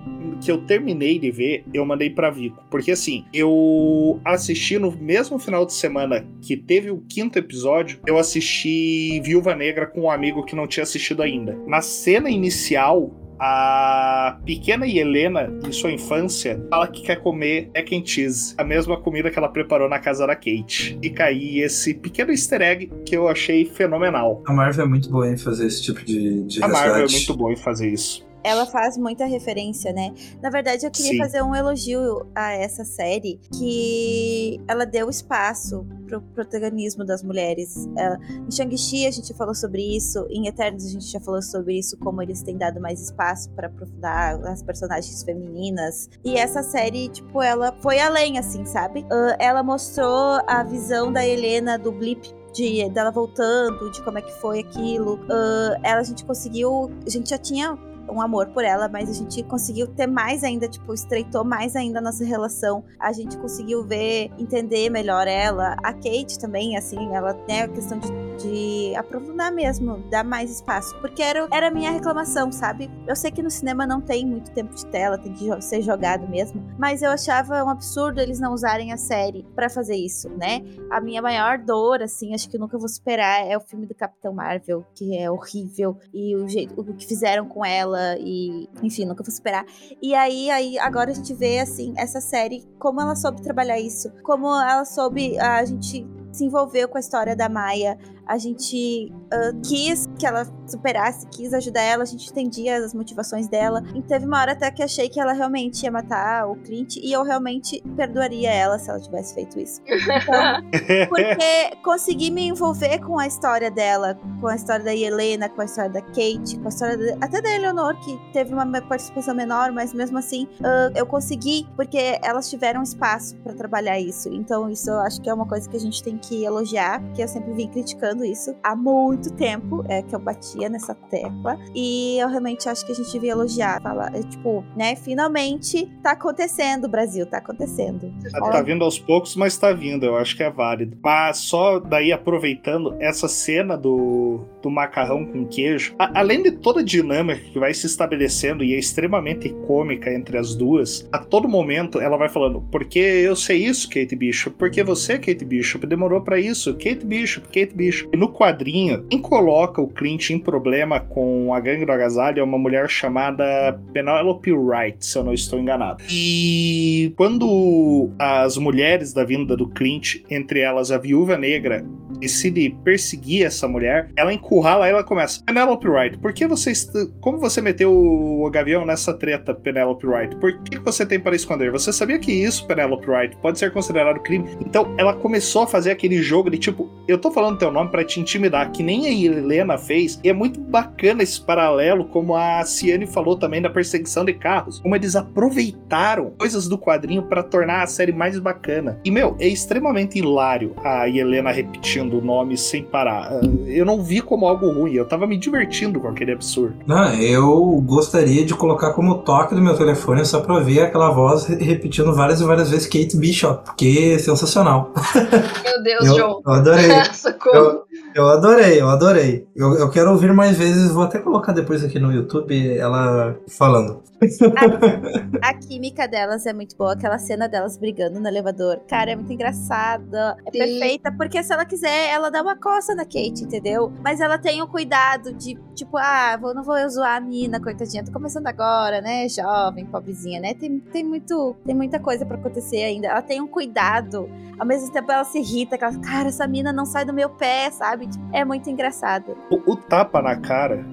que eu terminei de ver, eu mandei pra Vico, porque assim, eu assisti no mesmo final de semana que teve o quinto episódio, eu assisti Viúva Negra com um amigo que não tinha assistido ainda. Na cena inicial, a pequena Helena, em sua infância, fala que quer comer mac and cheese, a mesma comida que ela preparou na casa da Kate. E caí esse pequeno easter egg que eu achei fenomenal. A Marvel é muito boa em fazer esse tipo de, de A Marvel é resgate. muito boa em fazer isso. Ela faz muita referência, né? Na verdade, eu queria Sim. fazer um elogio a essa série, que ela deu espaço pro protagonismo das mulheres. Ela- em Shang-Chi a gente falou sobre isso, em Eternos a gente já falou sobre isso, como eles têm dado mais espaço pra aprofundar as personagens femininas. E essa série, tipo, ela foi além, assim, sabe? Ah, ela mostrou a visão da Helena do blip de dela voltando, de como é que foi aquilo. Ah, ela a gente conseguiu, a gente já tinha um amor por ela, mas a gente conseguiu ter mais ainda, tipo, estreitou mais ainda a nossa relação. A gente conseguiu ver, entender melhor ela. A Kate também, assim, ela, né, a questão de de aprofundar mesmo, dar mais espaço. Porque era, era a minha reclamação, sabe? Eu sei que no cinema não tem muito tempo de tela, tem que ser jogado mesmo. Mas eu achava um absurdo eles não usarem a série para fazer isso, né? A minha maior dor, assim, acho que eu nunca vou superar, é o filme do Capitão Marvel, que é horrível. E o jeito o que fizeram com ela, e enfim, nunca vou superar. E aí, aí agora a gente vê, assim, essa série, como ela soube trabalhar isso, como ela soube. A gente se envolveu com a história da Maia, a gente uh, quis que ela superasse, quis ajudar ela, a gente entendia as motivações dela. E teve uma hora até que achei que ela realmente ia matar o Clint e eu realmente perdoaria ela se ela tivesse feito isso. Então, porque consegui me envolver com a história dela, com a história da Helena, com a história da Kate, com a história de, até da Eleanor, que teve uma participação menor, mas mesmo assim uh, eu consegui, porque elas tiveram espaço para trabalhar isso. Então, isso eu acho que é uma coisa que a gente tem que elogiar, porque eu sempre vim criticando isso há muito tempo, é que eu batia nessa tecla. E eu realmente acho que a gente devia elogiar. Falar, é, tipo, né? Finalmente tá acontecendo, Brasil, tá acontecendo. Tá, tá vindo aos poucos, mas tá vindo, eu acho que é válido. Mas só daí aproveitando essa cena do, do macarrão com queijo, a, além de toda a dinâmica que vai se estabelecendo e é extremamente cômica entre as duas, a todo momento ela vai falando: porque eu sei isso, Kate Bishop, porque você, Kate Bishop, demorou para isso, Kate Bishop, Kate Bishop. E no quadrinho, quem coloca o Clint em problema com a gangue do agasalho é uma mulher chamada Penelope Wright, se eu não estou enganado. E quando as mulheres da vinda do Clint, entre elas a Viúva Negra, decide perseguir essa mulher, ela encurrala ela começa: Penelope Wright, por que você. Como você meteu o Gavião nessa treta, Penelope Wright? Por que você tem para esconder? Você sabia que isso, Penelope Wright, pode ser considerado crime? Então ela começou a fazer aquele jogo de tipo, eu tô falando teu nome para te intimidar, que nem a Helena fez. E é muito bacana esse paralelo, como a Ciane falou também da perseguição de carros, como eles aproveitaram coisas do quadrinho para tornar a série mais bacana. E meu, é extremamente hilário a Helena repetindo o nome sem parar. Ah, eu não vi como algo ruim, eu tava me divertindo com aquele absurdo. Não, eu gostaria de colocar como toque do meu telefone só pra ver aquela voz repetindo várias e várias vezes Kate Bishop, porque é sensacional. Meu Deus, eu, João. Eu adorei. Socorro. Eu, eu adorei, eu adorei. Eu, eu quero ouvir mais vezes, vou até colocar depois aqui no YouTube ela falando. A, a química delas é muito boa, aquela cena delas brigando no elevador. Cara, é muito engraçada. É Sim. perfeita, porque se ela quiser, ela dá uma coça na Kate, entendeu? Mas ela tem o cuidado de, tipo, ah, vou, não vou eu zoar a Nina, coitadinha, tô começando agora, né? Jovem, pobrezinha, né? Tem, tem, muito, tem muita coisa pra acontecer ainda. Ela tem um cuidado. Ao mesmo tempo, ela se irrita, aquela, cara, essa mina não sai do meu pé, sabe? Tipo, É muito engraçado. O, o tapa na cara.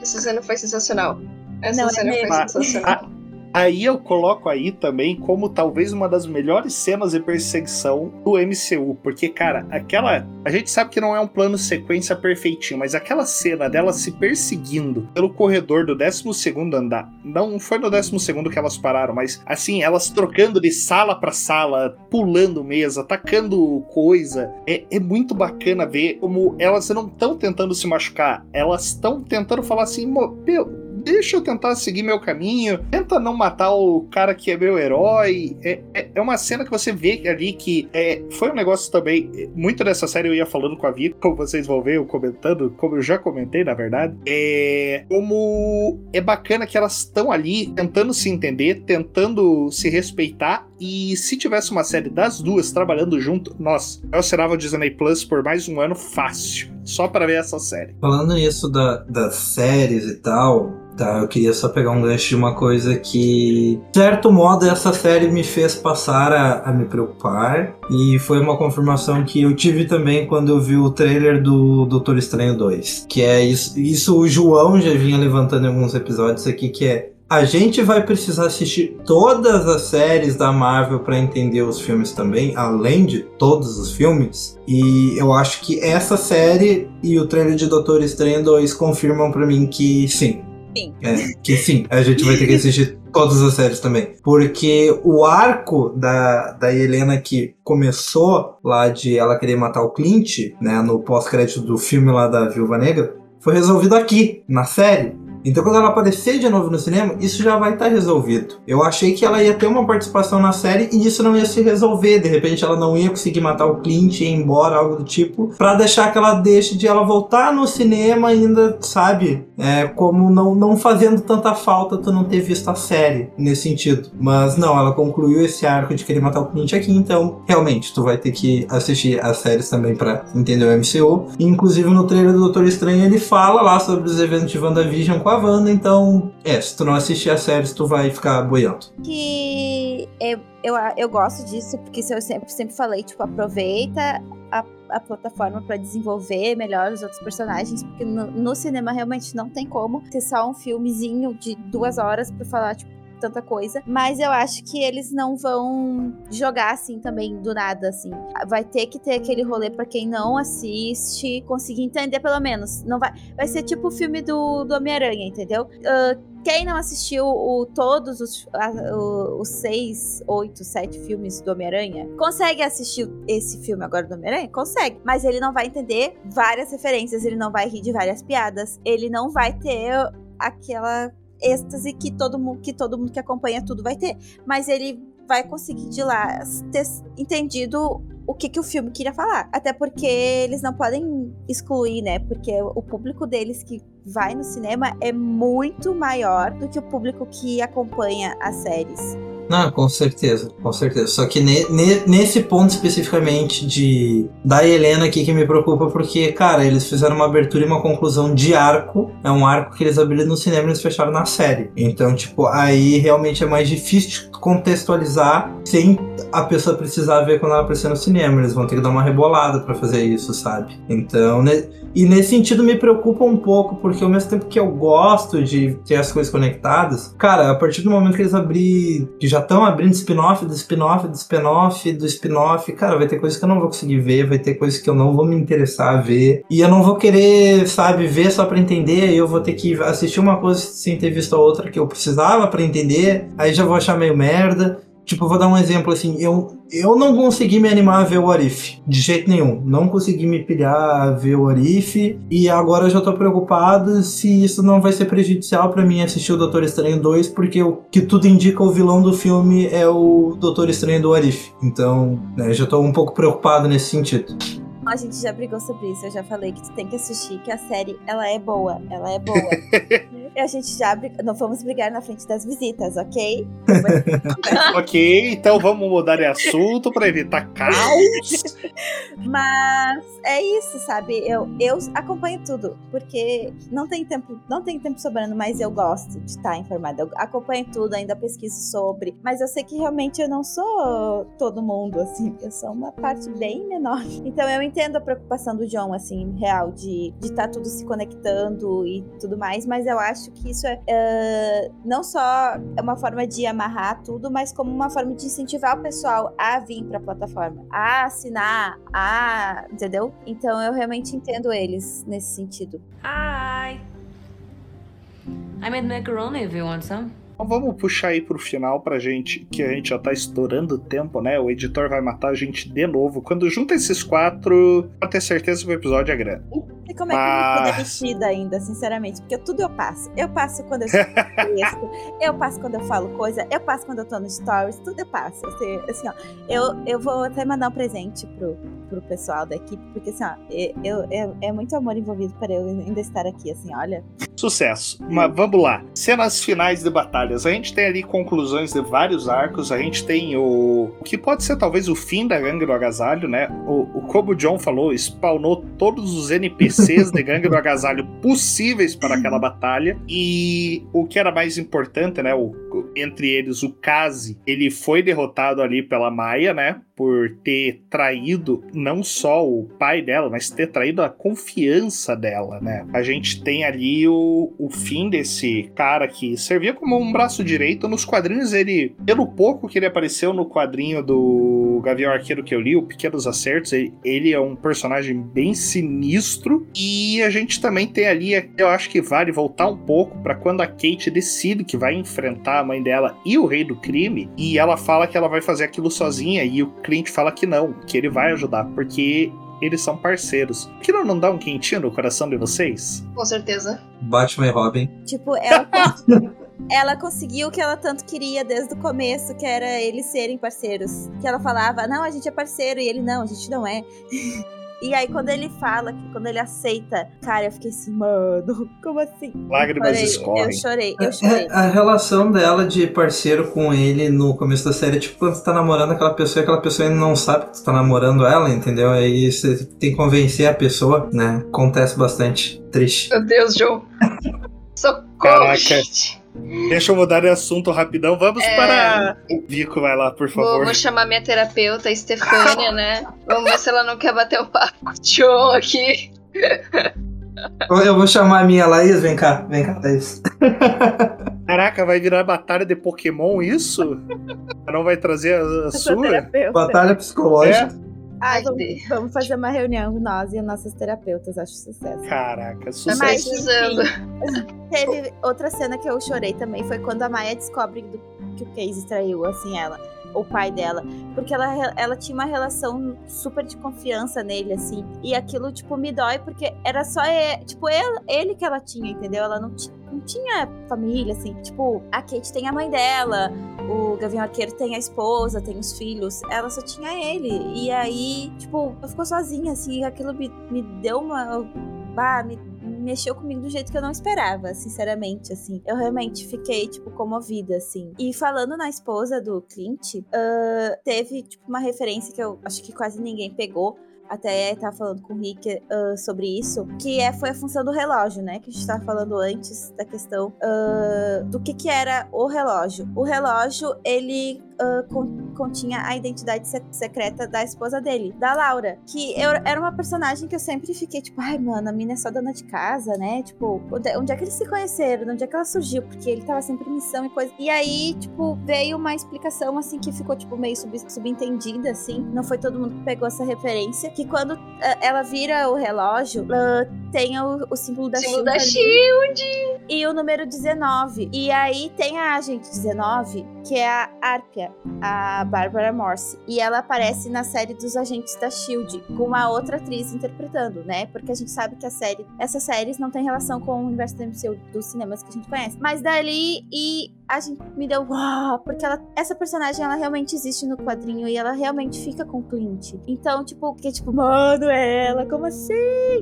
Essa cena foi sensacional. Essa Não, é cena foi mesmo. sensacional. Aí eu coloco aí também como talvez uma das melhores cenas de perseguição do MCU, porque cara, aquela, a gente sabe que não é um plano sequência perfeitinho, mas aquela cena dela se perseguindo pelo corredor do 12º andar. Não foi no 12º que elas pararam, mas assim, elas trocando de sala para sala, pulando mesa, atacando coisa. É, é muito bacana ver como elas não estão tentando se machucar, elas estão tentando falar assim, "Mo- meu, deixa eu tentar seguir meu caminho, tenta não matar o cara que é meu herói. É, é, é uma cena que você vê ali que é, foi um negócio também. Muito dessa série eu ia falando com a Vicky, como vocês vão ver, eu comentando, como eu já comentei, na verdade. É como é bacana que elas estão ali tentando se entender, tentando se respeitar. E se tivesse uma série das duas trabalhando junto, nossa, eu assinava o Disney Plus por mais um ano fácil. Só para ver essa série. Falando nisso da, das séries e tal, tá? Eu queria só pegar um gancho de uma coisa que, de certo modo, essa série me fez passar a, a me preocupar. E foi uma confirmação que eu tive também quando eu vi o trailer do Doutor Estranho 2. Que é isso, isso o João já vinha levantando em alguns episódios aqui, que é. A gente vai precisar assistir todas as séries da Marvel para entender os filmes também, além de todos os filmes. E eu acho que essa série e o trailer de Doutor Estranho 2 confirmam para mim que sim. Sim. É, que sim, a gente vai ter que assistir todas as séries também. Porque o arco da, da Helena que começou lá de ela querer matar o Clint, né, no pós-crédito do filme lá da Viúva Negra, foi resolvido aqui, na série. Então quando ela aparecer de novo no cinema, isso já vai estar resolvido. Eu achei que ela ia ter uma participação na série e isso não ia se resolver. De repente ela não ia conseguir matar o Clint e ir embora, algo do tipo, para deixar que ela deixe de ela voltar no cinema ainda, sabe? É, como não, não fazendo tanta falta tu não ter visto a série nesse sentido. Mas não, ela concluiu esse arco de querer matar o Clint aqui, então realmente tu vai ter que assistir as séries também para entender o MCU. Inclusive no trailer do Doutor Estranho ele fala lá sobre os eventos de WandaVision com a Wanda, então é, se tu não assistir as séries tu vai ficar boiando. Que eu, eu, eu gosto disso, porque eu sempre, sempre falei, tipo, aproveita a, a plataforma para desenvolver melhor os outros personagens, porque no, no, cinema realmente não tem como ter só um filmezinho de duas horas para falar, tipo, tanta coisa, mas eu acho que eles não vão jogar assim também do nada assim. Vai ter que ter aquele rolê para quem não assiste, conseguir entender pelo menos. Não vai, vai ser tipo o filme do, do Homem-Aranha, entendeu? Uh, quem não assistiu o, todos os, a, o, os seis, oito, sete filmes do Homem-Aranha, consegue assistir esse filme agora do Homem-Aranha? Consegue. Mas ele não vai entender várias referências, ele não vai rir de várias piadas, ele não vai ter aquela êxtase que todo mundo que todo mundo que acompanha tudo vai ter, mas ele vai conseguir de lá ter entendido o que, que o filme queria falar. Até porque eles não podem excluir, né? Porque o público deles que vai no cinema é muito maior do que o público que acompanha as séries. Não, com certeza, com certeza. Só que ne, ne, nesse ponto especificamente de da Helena aqui que me preocupa, porque, cara, eles fizeram uma abertura e uma conclusão de arco. É um arco que eles abriram no cinema e eles fecharam na série. Então, tipo, aí realmente é mais difícil contextualizar sem a pessoa precisar ver quando ela aparecer no cinema. Eles vão ter que dar uma rebolada para fazer isso, sabe? Então, ne, e nesse sentido me preocupa um pouco, porque ao mesmo tempo que eu gosto de ter as coisas conectadas, cara, a partir do momento que eles abrir, que já estão abrindo spin-off do spin-off do spin-off do spin-off, cara, vai ter coisas que eu não vou conseguir ver, vai ter coisas que eu não vou me interessar a ver, e eu não vou querer, sabe, ver só para entender, eu vou ter que assistir uma coisa sem ter visto a outra que eu precisava para entender, aí já vou achar meio merda. Tipo, vou dar um exemplo assim, eu, eu não consegui me animar a ver o Arif, de jeito nenhum. Não consegui me pilhar a ver o Arif, e agora eu já tô preocupado se isso não vai ser prejudicial para mim assistir o Doutor Estranho 2, porque o que tudo indica o vilão do filme é o Doutor Estranho do Arif. Então, né, já tô um pouco preocupado nesse sentido. A gente já brigou sobre isso, eu já falei que tu tem que assistir, que a série, ela é boa, ela é boa. e a gente já briga... não vamos brigar na frente das visitas, ok? ok, então vamos mudar de assunto para evitar caos. Mas é isso, sabe? Eu, eu acompanho tudo, porque não tem tempo, não tem tempo sobrando, mas eu gosto de estar informada. Eu acompanho tudo, ainda pesquiso sobre, mas eu sei que realmente eu não sou todo mundo assim, eu sou uma parte bem menor. Então eu entendo a preocupação do John, assim, real, de estar tá tudo se conectando e tudo mais, mas eu acho que isso é uh, não só é uma forma de amarrar tudo, mas como uma forma de incentivar o pessoal a vir para a plataforma, a assinar, a. Entendeu? Então eu realmente entendo eles nesse sentido. Hi! I made macaroni if you want some. Então vamos puxar aí pro final pra gente, que a gente já tá estourando o tempo, né? O editor vai matar a gente de novo. Quando junta esses quatro, pra ter certeza que o episódio é grande. E como é que Mas... eu me demitida ainda, sinceramente? Porque tudo eu passo. Eu passo quando eu texto, eu passo quando eu falo coisa, eu passo quando eu tô no stories, tudo eu passo. Assim, assim ó, eu, eu vou até mandar um presente pro, pro pessoal da equipe, porque assim, ó, eu, eu, é muito amor envolvido para eu ainda estar aqui, assim, olha. Sucesso. Mas vamos lá. Cenas finais de batalhas. A gente tem ali conclusões de vários arcos. A gente tem o. o que pode ser talvez o fim da gangue do agasalho, né? O, o como o John falou, spawnou todos os NPCs de gangue do agasalho possíveis para aquela batalha. E o que era mais importante, né? O, entre eles, o Kazi, ele foi derrotado ali pela Maia, né? Por ter traído não só o pai dela, mas ter traído a confiança dela, né? A gente tem ali o, o fim desse cara que servia como um braço direito. Nos quadrinhos, ele, pelo pouco que ele apareceu no quadrinho do Gavião Arqueiro que eu li, o Pequenos Acertos, ele, ele é um personagem bem sinistro. E a gente também tem ali, eu acho que vale voltar um pouco para quando a Kate decide que vai enfrentar a mãe dela e o rei do crime, e ela fala que ela vai fazer aquilo sozinha, e o Clint fala que não, que ele vai ajudar, porque eles são parceiros. Aquilo não dá um quentinho no coração de vocês? Com certeza. Batman e Robin. Tipo, ela, ela conseguiu o que ela tanto queria desde o começo, que era eles serem parceiros. Que ela falava, não, a gente é parceiro, e ele, não, a gente não é. E aí, quando ele fala, quando ele aceita, cara, eu fiquei assim, mano, como assim? Lágrimas Chorei, escorrem. Eu chorei, eu chorei. É, a relação dela de parceiro com ele no começo da série é tipo quando você tá namorando aquela pessoa e aquela pessoa ainda não sabe que você tá namorando ela, entendeu? Aí você tem que convencer a pessoa, né? Acontece bastante. Triste. Meu Deus, João. Socorro, Caraca. gente. Deixa eu mudar de assunto rapidão. Vamos É. para. O Vico vai lá, por Vou, favor. vou chamar minha terapeuta, a Estefânia, né? Vamos ver se ela não quer bater um papo com o João aqui. Eu vou chamar a minha Laís, vem cá, vem cá, Laís. Caraca, vai virar batalha de Pokémon isso? Não vai trazer a, a sua? Batalha psicológica. Ah, Ai, vamos, vamos fazer uma reunião, nós e as nossas terapeutas, acho sucesso. Caraca, Tá sucesso. Mas, precisando. Teve outra cena que eu chorei também, foi quando a Maia descobre do- que o Casey traiu, assim, ela, o pai dela. Porque ela, ela tinha uma relação super de confiança nele, assim. E aquilo, tipo, me dói, porque era só, ele, tipo, ele, ele que ela tinha, entendeu? Ela não, ti- não tinha família, assim. Tipo, a Kate tem a mãe dela, o Gavião Arqueiro tem a esposa, tem os filhos. Ela só tinha ele. E aí, tipo, ela ficou sozinha, assim, aquilo me, me deu uma. Bah, me mexeu comigo do jeito que eu não esperava, sinceramente, assim. Eu realmente fiquei, tipo, comovida, assim. E falando na esposa do Clint, ah, teve, tipo, uma referência que eu acho que quase ninguém pegou. Até tava falando com o Rick ah, sobre isso, que é, foi a função do relógio, né? Que a gente tava falando antes da questão ah, do que que era o relógio. O relógio, ele con- continha a identidade se- secreta da esposa dele, da Laura. Que eu, era uma personagem que eu sempre fiquei, tipo, ai, mano, a mina é só dona de casa, né? Tipo, onde, é que eles se conheceram? Onde é que ela surgiu? Porque ele tava sempre em missão e coisa. E aí, tipo, veio uma explicação, assim, que ficou, tipo, meio sub- subentendida, assim. Não foi todo mundo que pegou essa referência. Que quando ah, ela vira o relógio, ah, tem o, o símbolo da Símbolo Shield da Shield. e o número 19. E aí tem a agente 19, que é a Arpia, a Barbara Morse. E ela aparece na série dos agentes da Shield, com uma outra atriz interpretando, né? Porque a gente sabe que a série, essas séries não têm relação com o universo do MCU dos cinemas que a gente conhece. Mas dali e a gente me deu uau, porque ela, essa personagem ela realmente existe no quadrinho e ela realmente fica com o Clint. Então, tipo, que tipo, mano, é ela, como assim?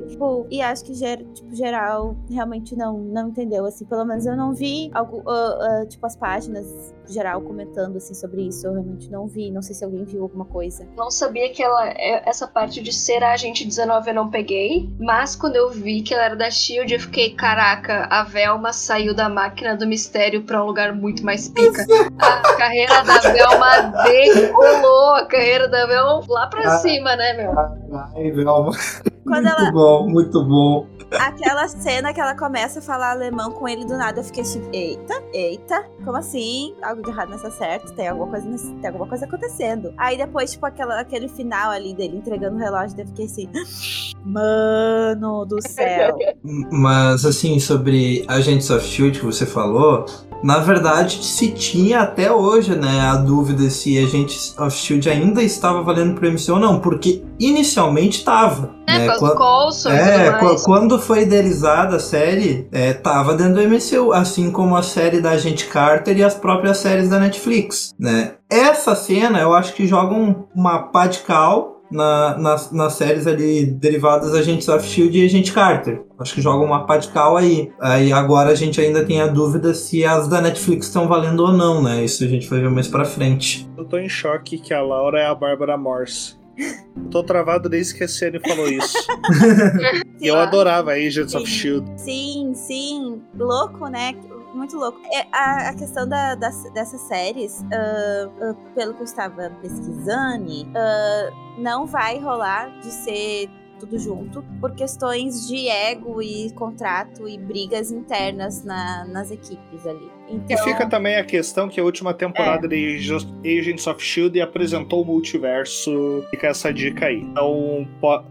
Tipo, e acho que ger, tipo, geral realmente não, não entendeu, assim. Pelo menos eu não vi algo, ah, ah, tipo, as páginas geral comentando, assim, sobre isso. Eu realmente não vi. Não sei se alguém viu alguma coisa. Não sabia que ela. é- Essa parte de ser a agente 19 eu não peguei. Mas quando eu vi que ela era da Shield, eu fiquei, caraca, a Velma saiu da máquina do mistério pra um lugar muito mais pica. A carreira da Velma decolou. A carreira da Velma lá pra Ah. cima, né, meu? Ai, Velma. Quando muito ela- bom, muito bom. Aquela cena que ela começa a falar alemão com ele do nada, eu fiquei assim, eita, eita, como assim? Algo de errado nessa certo? Tem alguma coisa, nesse- tem alguma coisa acontecendo. Aí depois, tipo, aquela, aquele final ali dele entregando o relógio, eu fiquei assim, mano do céu. Mas assim, sobre Agents of Shield que você falou, na verdade se tinha até hoje, né, a dúvida se Agents of Shield ainda estava valendo pro MCU ou não, porque inicialmente estava. É, né? com as Qua- Coulson É, quando foi idealizada a série, é, tava dentro do MCU, assim como a série da Agente Carter e as próprias séries da Netflix, né? Essa cena, eu acho que joga um- uma pá de cal na- nas, nas séries ali derivadas Agentes of S.H.I.E.L.D. e Agente Carter. Acho que joga uma pá de cal aí. Aí agora a gente ainda tem a dúvida se as da Netflix estão valendo ou não, né? Isso a gente vai ver mais pra frente. Eu tô em choque que a Laura é a Bárbara Morse. Tô travado desde que a Ciane falou isso. E eu adorava Agents of Shield. Sim, sim. Louco, né? Muito louco. É, a, a questão da- das- dessas séries, ah, ah, pelo que eu estava pesquisando, ah, não vai rolar de ser tudo junto por questões de ego e contrato e brigas internas na- nas equipes ali. Então, E fica também a questão que a última temporada de Just- Agents of Shield apresentou o multiverso. Fica essa dica aí. Então,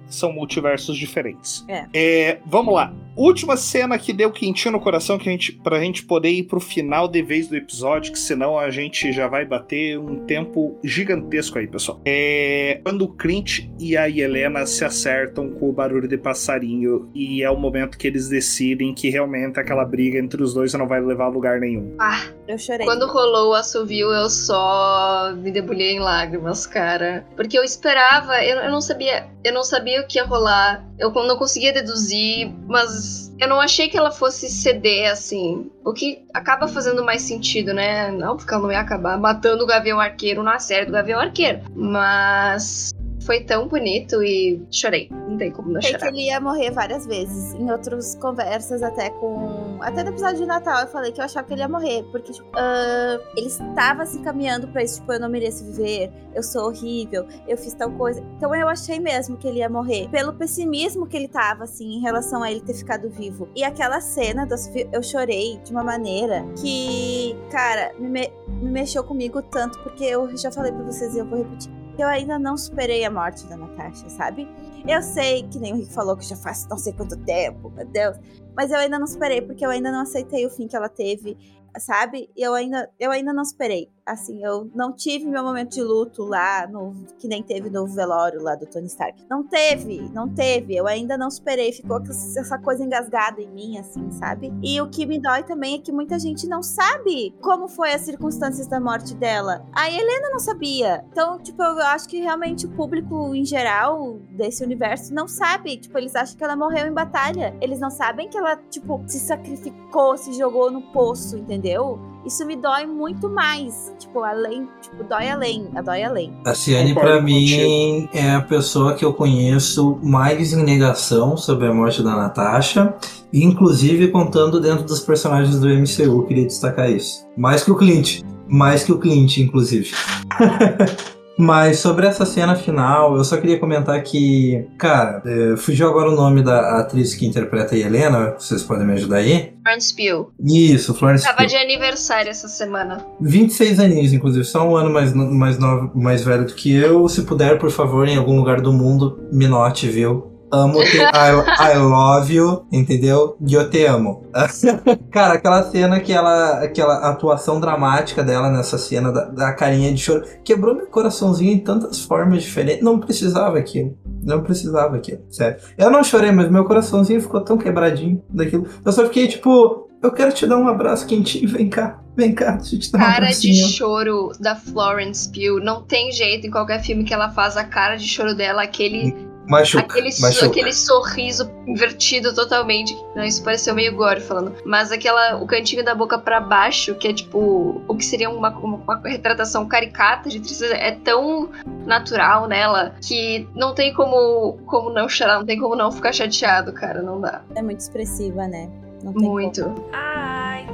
são multiversos diferentes. É. vamos lá. Última cena que deu quentinho no coração que a gente, pra gente poder ir pro final de vez do episódio, que senão a gente já vai bater um tempo gigantesco aí, pessoal. É quando o Clint e a Helena se acertam com o barulho de passarinho e é o momento que eles decidem que realmente aquela briga entre os dois não vai levar a lugar nenhum. Ah, eu chorei. quando rolou o assovio, eu só me debulhei em lágrimas, cara. Porque eu esperava, eu, eu não sabia, eu não sabia o que ia rolar. Eu não conseguia deduzir, mas eu não achei que ela fosse ceder assim. O que acaba fazendo mais sentido, né? Não, porque ela não ia acabar matando o Gavião Arqueiro na série do Gavião Arqueiro. Mas foi tão bonito e chorei. Não tem como não Sei que chorar. ele ia morrer várias vezes. Em outras conversas, até com. Até no episódio de Natal, eu falei que eu achava que ele ia morrer. Porque, tipo, ah, ele estava se caminhando pra isso, tipo, eu não mereço viver, eu sou horrível, eu fiz tal coisa. Então eu achei mesmo que ele ia morrer. Pelo pessimismo que ele tava, assim, em relação a ele ter ficado vivo. E aquela cena, do, eu chorei de uma maneira que, cara, me, me- me mexeu comigo tanto, porque eu já falei pra vocês e eu vou repetir. Eu ainda não superei a morte da Natasha, sabe? Eu sei que nem o Rick falou que já faz não sei quanto tempo, meu Deus. Mas eu ainda não superei, porque eu ainda não aceitei o fim que ela teve, sabe? E eu ainda, eu ainda não superei. Assim, eu não tive meu momento de luto lá, no, que nem teve no velório lá do Tony Stark. Não teve, não teve. Eu ainda não superei. Ficou essa coisa engasgada em mim, assim, sabe? E o que me dói também é que muita gente não sabe como foi as circunstâncias da morte dela. A Helena não sabia. Então, tipo, eu acho que realmente o público em geral desse universo não sabe. Tipo, eles acham que ela morreu em batalha. Eles não sabem que ela, tipo, se sacrificou, se jogou no poço, entendeu? Isso me dói muito mais. Tipo, além, tipo, dói além, a dói além. A Ciane, pra mim, é a pessoa que eu conheço mais em negação sobre a morte da Natasha, inclusive contando dentro dos personagens do MCU, queria destacar isso. Mais que o Clint. Mais que o Clint, inclusive. Mas sobre essa cena final, eu só queria comentar que, cara, é, fugiu agora o nome da atriz que interpreta a Helena, vocês podem me ajudar aí? Florence Pugh. Isso, Florence Tava Pugh. de aniversário essa semana. 26 aninhos, inclusive, só um ano mais, mais, novo, mais velho do que eu. Se puder, por favor, em algum lugar do mundo, me note, viu? Amo te, I, I love you, entendeu? E eu te amo. Cara, aquela cena que ela. Aquela atuação dramática dela nessa cena da, da carinha de choro quebrou meu coraçãozinho em tantas formas diferentes. Não precisava aquilo. Não precisava aquilo, sério. Eu não chorei, mas meu coraçãozinho ficou tão quebradinho daquilo. Eu só fiquei tipo, eu quero te dar um abraço quentinho, vem cá, vem cá, deixa eu te dar um Cara de choro da Florence Pugh. Não tem jeito em qualquer filme que ela faz a cara de choro dela, aquele, Machuca, aquele, machuca. aquele sorriso invertido totalmente. Não, isso pareceu meio gore falando. Mas aquela, o cantinho da boca pra baixo, que é tipo, o que seria uma, uma, uma retratação caricata de tristeza, é tão natural nela que não tem como, como não chorar, não tem como não ficar chateado, cara. Não dá. É muito expressiva, né? Não tem Muito. Hi.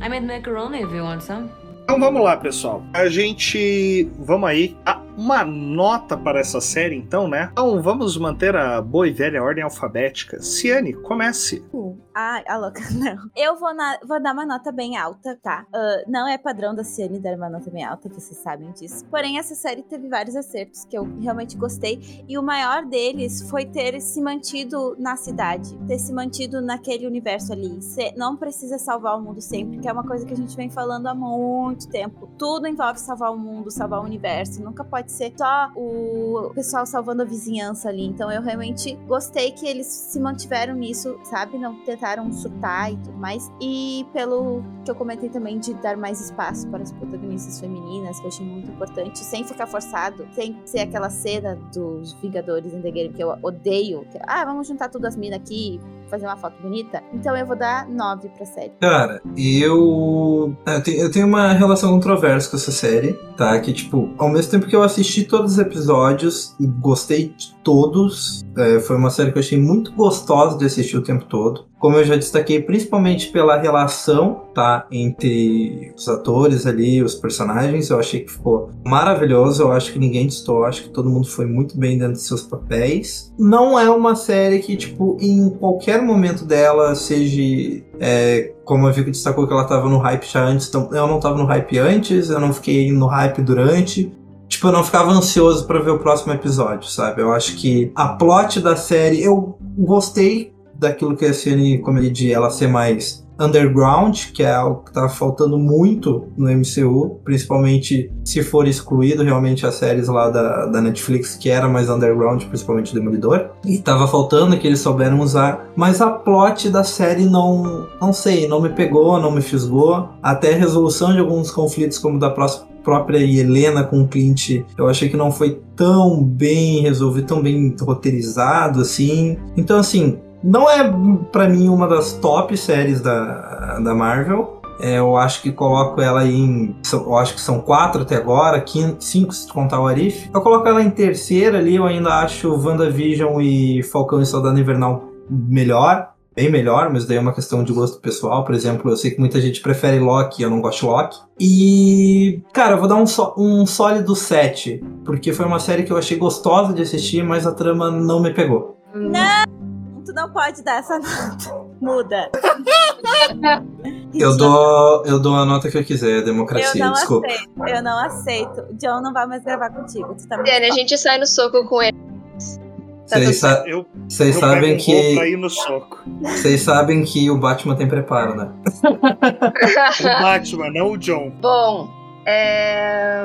I made macaroni if you want some. Então vamos lá, pessoal. A gente. Vamos aí. Ah, uma nota para essa série, então, né? Então vamos manter a boa e velha ordem alfabética. Ciane, comece. Ai, a louca, não. Eu vou, na- vou dar uma nota bem alta, tá? Ah, não é padrão da Ciane dar uma nota bem alta, vocês sabem disso. Porém, essa série teve vários acertos que eu realmente gostei. E o maior deles foi ter se mantido na cidade, ter se mantido naquele universo ali. Cê não precisa salvar o mundo sempre, que é uma coisa que a gente vem falando há muito tempo. Tudo envolve salvar o mundo, salvar o universo. Nunca pode ser só o pessoal salvando a vizinhança ali. Então eu realmente gostei que eles se mantiveram nisso, sabe? Não tentaram surtar e tudo mais. E pelo que eu comentei também de dar mais espaço para as protagonistas femininas, que eu achei muito importante, sem ficar forçado, sem ser aquela cena dos Vingadores em The Game que eu odeio. Que, ah, vamos juntar todas as minas aqui fazer uma foto bonita. Então eu vou dar 9 pra série. Cara, eu. Eu tenho, uma relação controversa com essa série, tá? Que, tipo, ao mesmo tempo que eu assisti todos os episódios e gostei de todos, é, foi uma série que eu achei muito gostosa de assistir o tempo todo. Como eu já destaquei, principalmente pela relação, tá? Entre os atores ali, os personagens, eu achei que ficou maravilhoso. Eu acho que ninguém distou, eu acho que todo mundo foi muito bem dentro de seus papéis. Não é uma série que, tipo, em qualquer qualquer momento dela, seja. É, como a Vico destacou que ela tava no hype já antes, então eu não tava no hype antes, eu não fiquei no hype durante. Tipo, eu não ficava ansioso para ver o próximo episódio, sabe? Eu acho que a plot da série, eu gostei daquilo que a Ciane, como ele disse, ela ser mais underground, que é algo que tá faltando muito no MCU, principalmente se for excluído realmente as séries lá da, da Netflix, que era mais underground, principalmente o Demolidor. E tava faltando que eles souberam usar, mas a plot da série não, não sei, não me pegou, não me fisgou. Até a resolução de alguns conflitos, como da própria Helena com o Clint, eu achei que não foi tão bem resolvido, tão bem roteirizado assim. Então, assim, não é para mim uma das top séries da, da Marvel. É, eu acho que coloco ela em. Eu acho que são quatro até agora, quinto, cinco se contar o Arif. Eu coloco ela em terceira ali, eu ainda acho WandaVision e Falcão e Soldado Invernal melhor. Bem melhor, mas daí é uma questão de gosto pessoal. Por exemplo, eu sei que muita gente prefere Loki, eu não gosto de Loki. E, cara, eu vou dar um, só, um sólido 7, porque foi uma série que eu achei gostosa de assistir, mas a trama não me pegou. Não! Não pode dar essa nota. Muda. Eu dou, eu dou a nota que eu quiser, democracia, eu não desculpa. aceito. Eu não aceito. O John não vai mais gravar contigo. Tu tá Ciane, a gente sai no soco com ele. Tá Vocês sa vocês eu sabem um que. ir no soco. Vocês sabem que o Batman tem preparo, né? O Batman, não o John. Bom, é...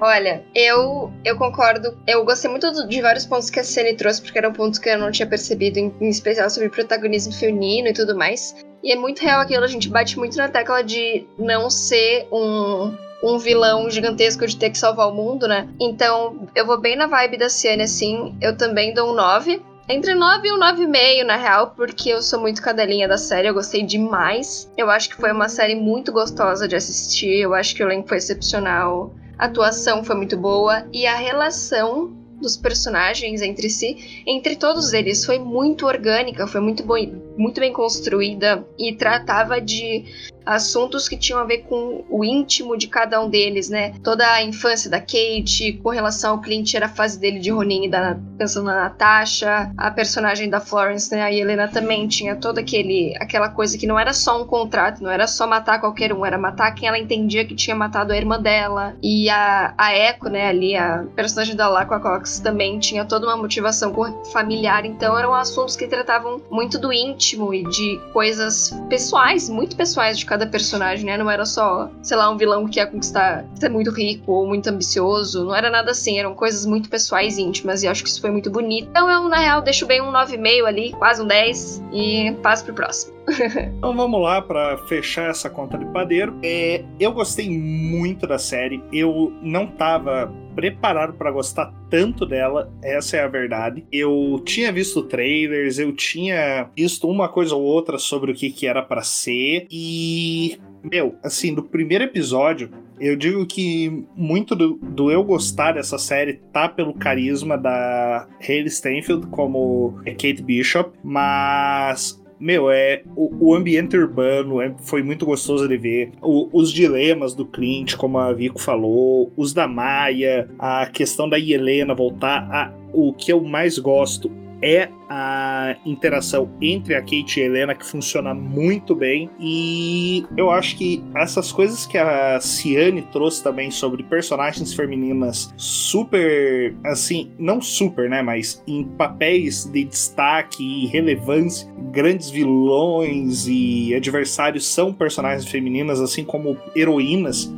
olha, eu eu concordo. Eu gostei muito de vários pontos que a Ciane trouxe, porque eram pontos que eu não tinha percebido, em, em especial sobre protagonismo feminino e tudo mais. E é muito real aquilo, a gente bate muito na tecla de não ser um, um vilão gigantesco de ter que salvar o mundo, né? Então, eu vou bem na vibe da Ciane, assim. Eu também dou um 9. Entre 9 e um 9,5, na real, porque eu sou muito cadelinha da série, eu gostei demais. Eu acho que foi uma série muito gostosa de assistir, eu acho que o elenco foi excepcional, a atuação foi muito boa e a relação dos personagens entre si, entre todos eles, foi muito orgânica, foi muito, boi- muito bem construída e tratava de assuntos que tinham a ver com o íntimo de cada um deles, né? Toda a infância da Kate, com relação ao Clint, era a fase dele de Ronin e da, pensando na Natasha, a personagem da Florence, né? A Helena também tinha toda aquele, aquela coisa que não era só um contrato, não era só matar qualquer um, era matar quem ela entendia que tinha matado a irmã dela. E a, a Echo, né, ali, a personagem da Laqua Cox também tinha toda uma motivação familiar, então eram assuntos que tratavam muito do íntimo e de coisas pessoais, muito pessoais de cada personagem, né? Não era só, sei lá, um vilão que ia conquistar, ser muito rico ou muito ambicioso, não era nada assim, eram coisas muito pessoais e íntimas, e acho que isso foi muito bonito. Então eu, na real, deixo bem um 9,5 ali, quase um 10, e passo pro próximo. Então vamos lá pra fechar essa conta de padeiro. É, eu gostei muito da série. Eu não tava preparado pra gostar tanto dela, essa é a verdade. Eu tinha visto trailers, eu tinha visto uma coisa ou outra sobre o que, que era pra ser e meu, assim, do primeiro episódio, eu digo que muito do, do eu gostar dessa série tá pelo carisma da Hayley Steinfeld como Kate Bishop, mas meu, é o, o ambiente urbano é- foi muito gostoso de ver. O- os dilemas do Clint, como a Vico falou, os da Maia, a questão da Helena voltar. A, o que eu mais gosto é a interação entre a Kate e a Helena que funciona muito bem e eu acho que essas coisas que a Ciane trouxe também sobre personagens femininas super assim, não super, né, mas em papéis de destaque e relevância, grandes vilões e adversários são personagens femininas assim como heroínas.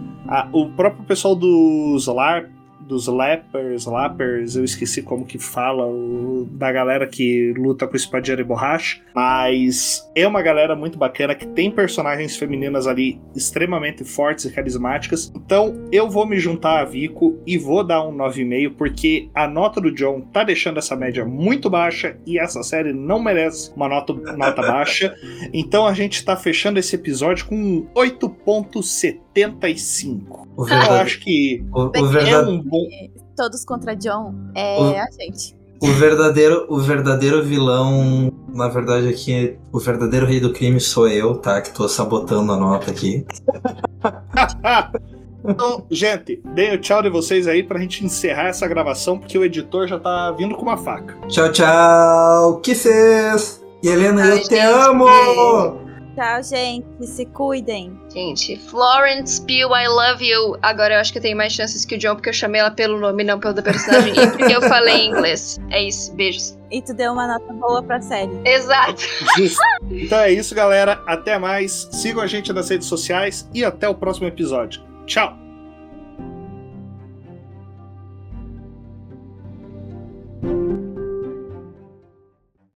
O próprio pessoal dos LARP dos lappers, lappers, eu esqueci como que fala, o, da galera que luta com espadinha de borracha, mas é uma galera muito bacana que tem personagens femininas ali extremamente fortes e carismáticas. Então eu vou me juntar a Vico e vou dar um 9,5 porque a nota do John tá deixando essa média muito baixa e essa série não merece uma nota, nota baixa. Então a gente tá fechando esse episódio com 8.70 75. O verdade... Eu acho que o, o verdade... é um bom... Todos contra John é o... a gente. O verdadeiro, o verdadeiro vilão, na verdade, aqui, é- o verdadeiro rei do crime sou eu, tá? Que tô sabotando a nota aqui. Então, gente, dei o tchau de vocês aí pra gente encerrar essa gravação, porque o editor já tá vindo com uma faca. Tchau, tchau! Kisses! E Helena, Ai, eu gente. te amo! Tchau, gente. Se cuidem. Gente, Florence Pugh, I love you. Agora eu acho que eu tenho mais chances que o John, porque eu chamei ela pelo nome, não pelo da personagem. e porque eu falei em inglês. É isso, beijos. E tu deu uma nota boa pra série. Exato. Justo. Então é isso, galera. Até mais. Sigam a gente nas redes sociais e até o próximo episódio. Tchau!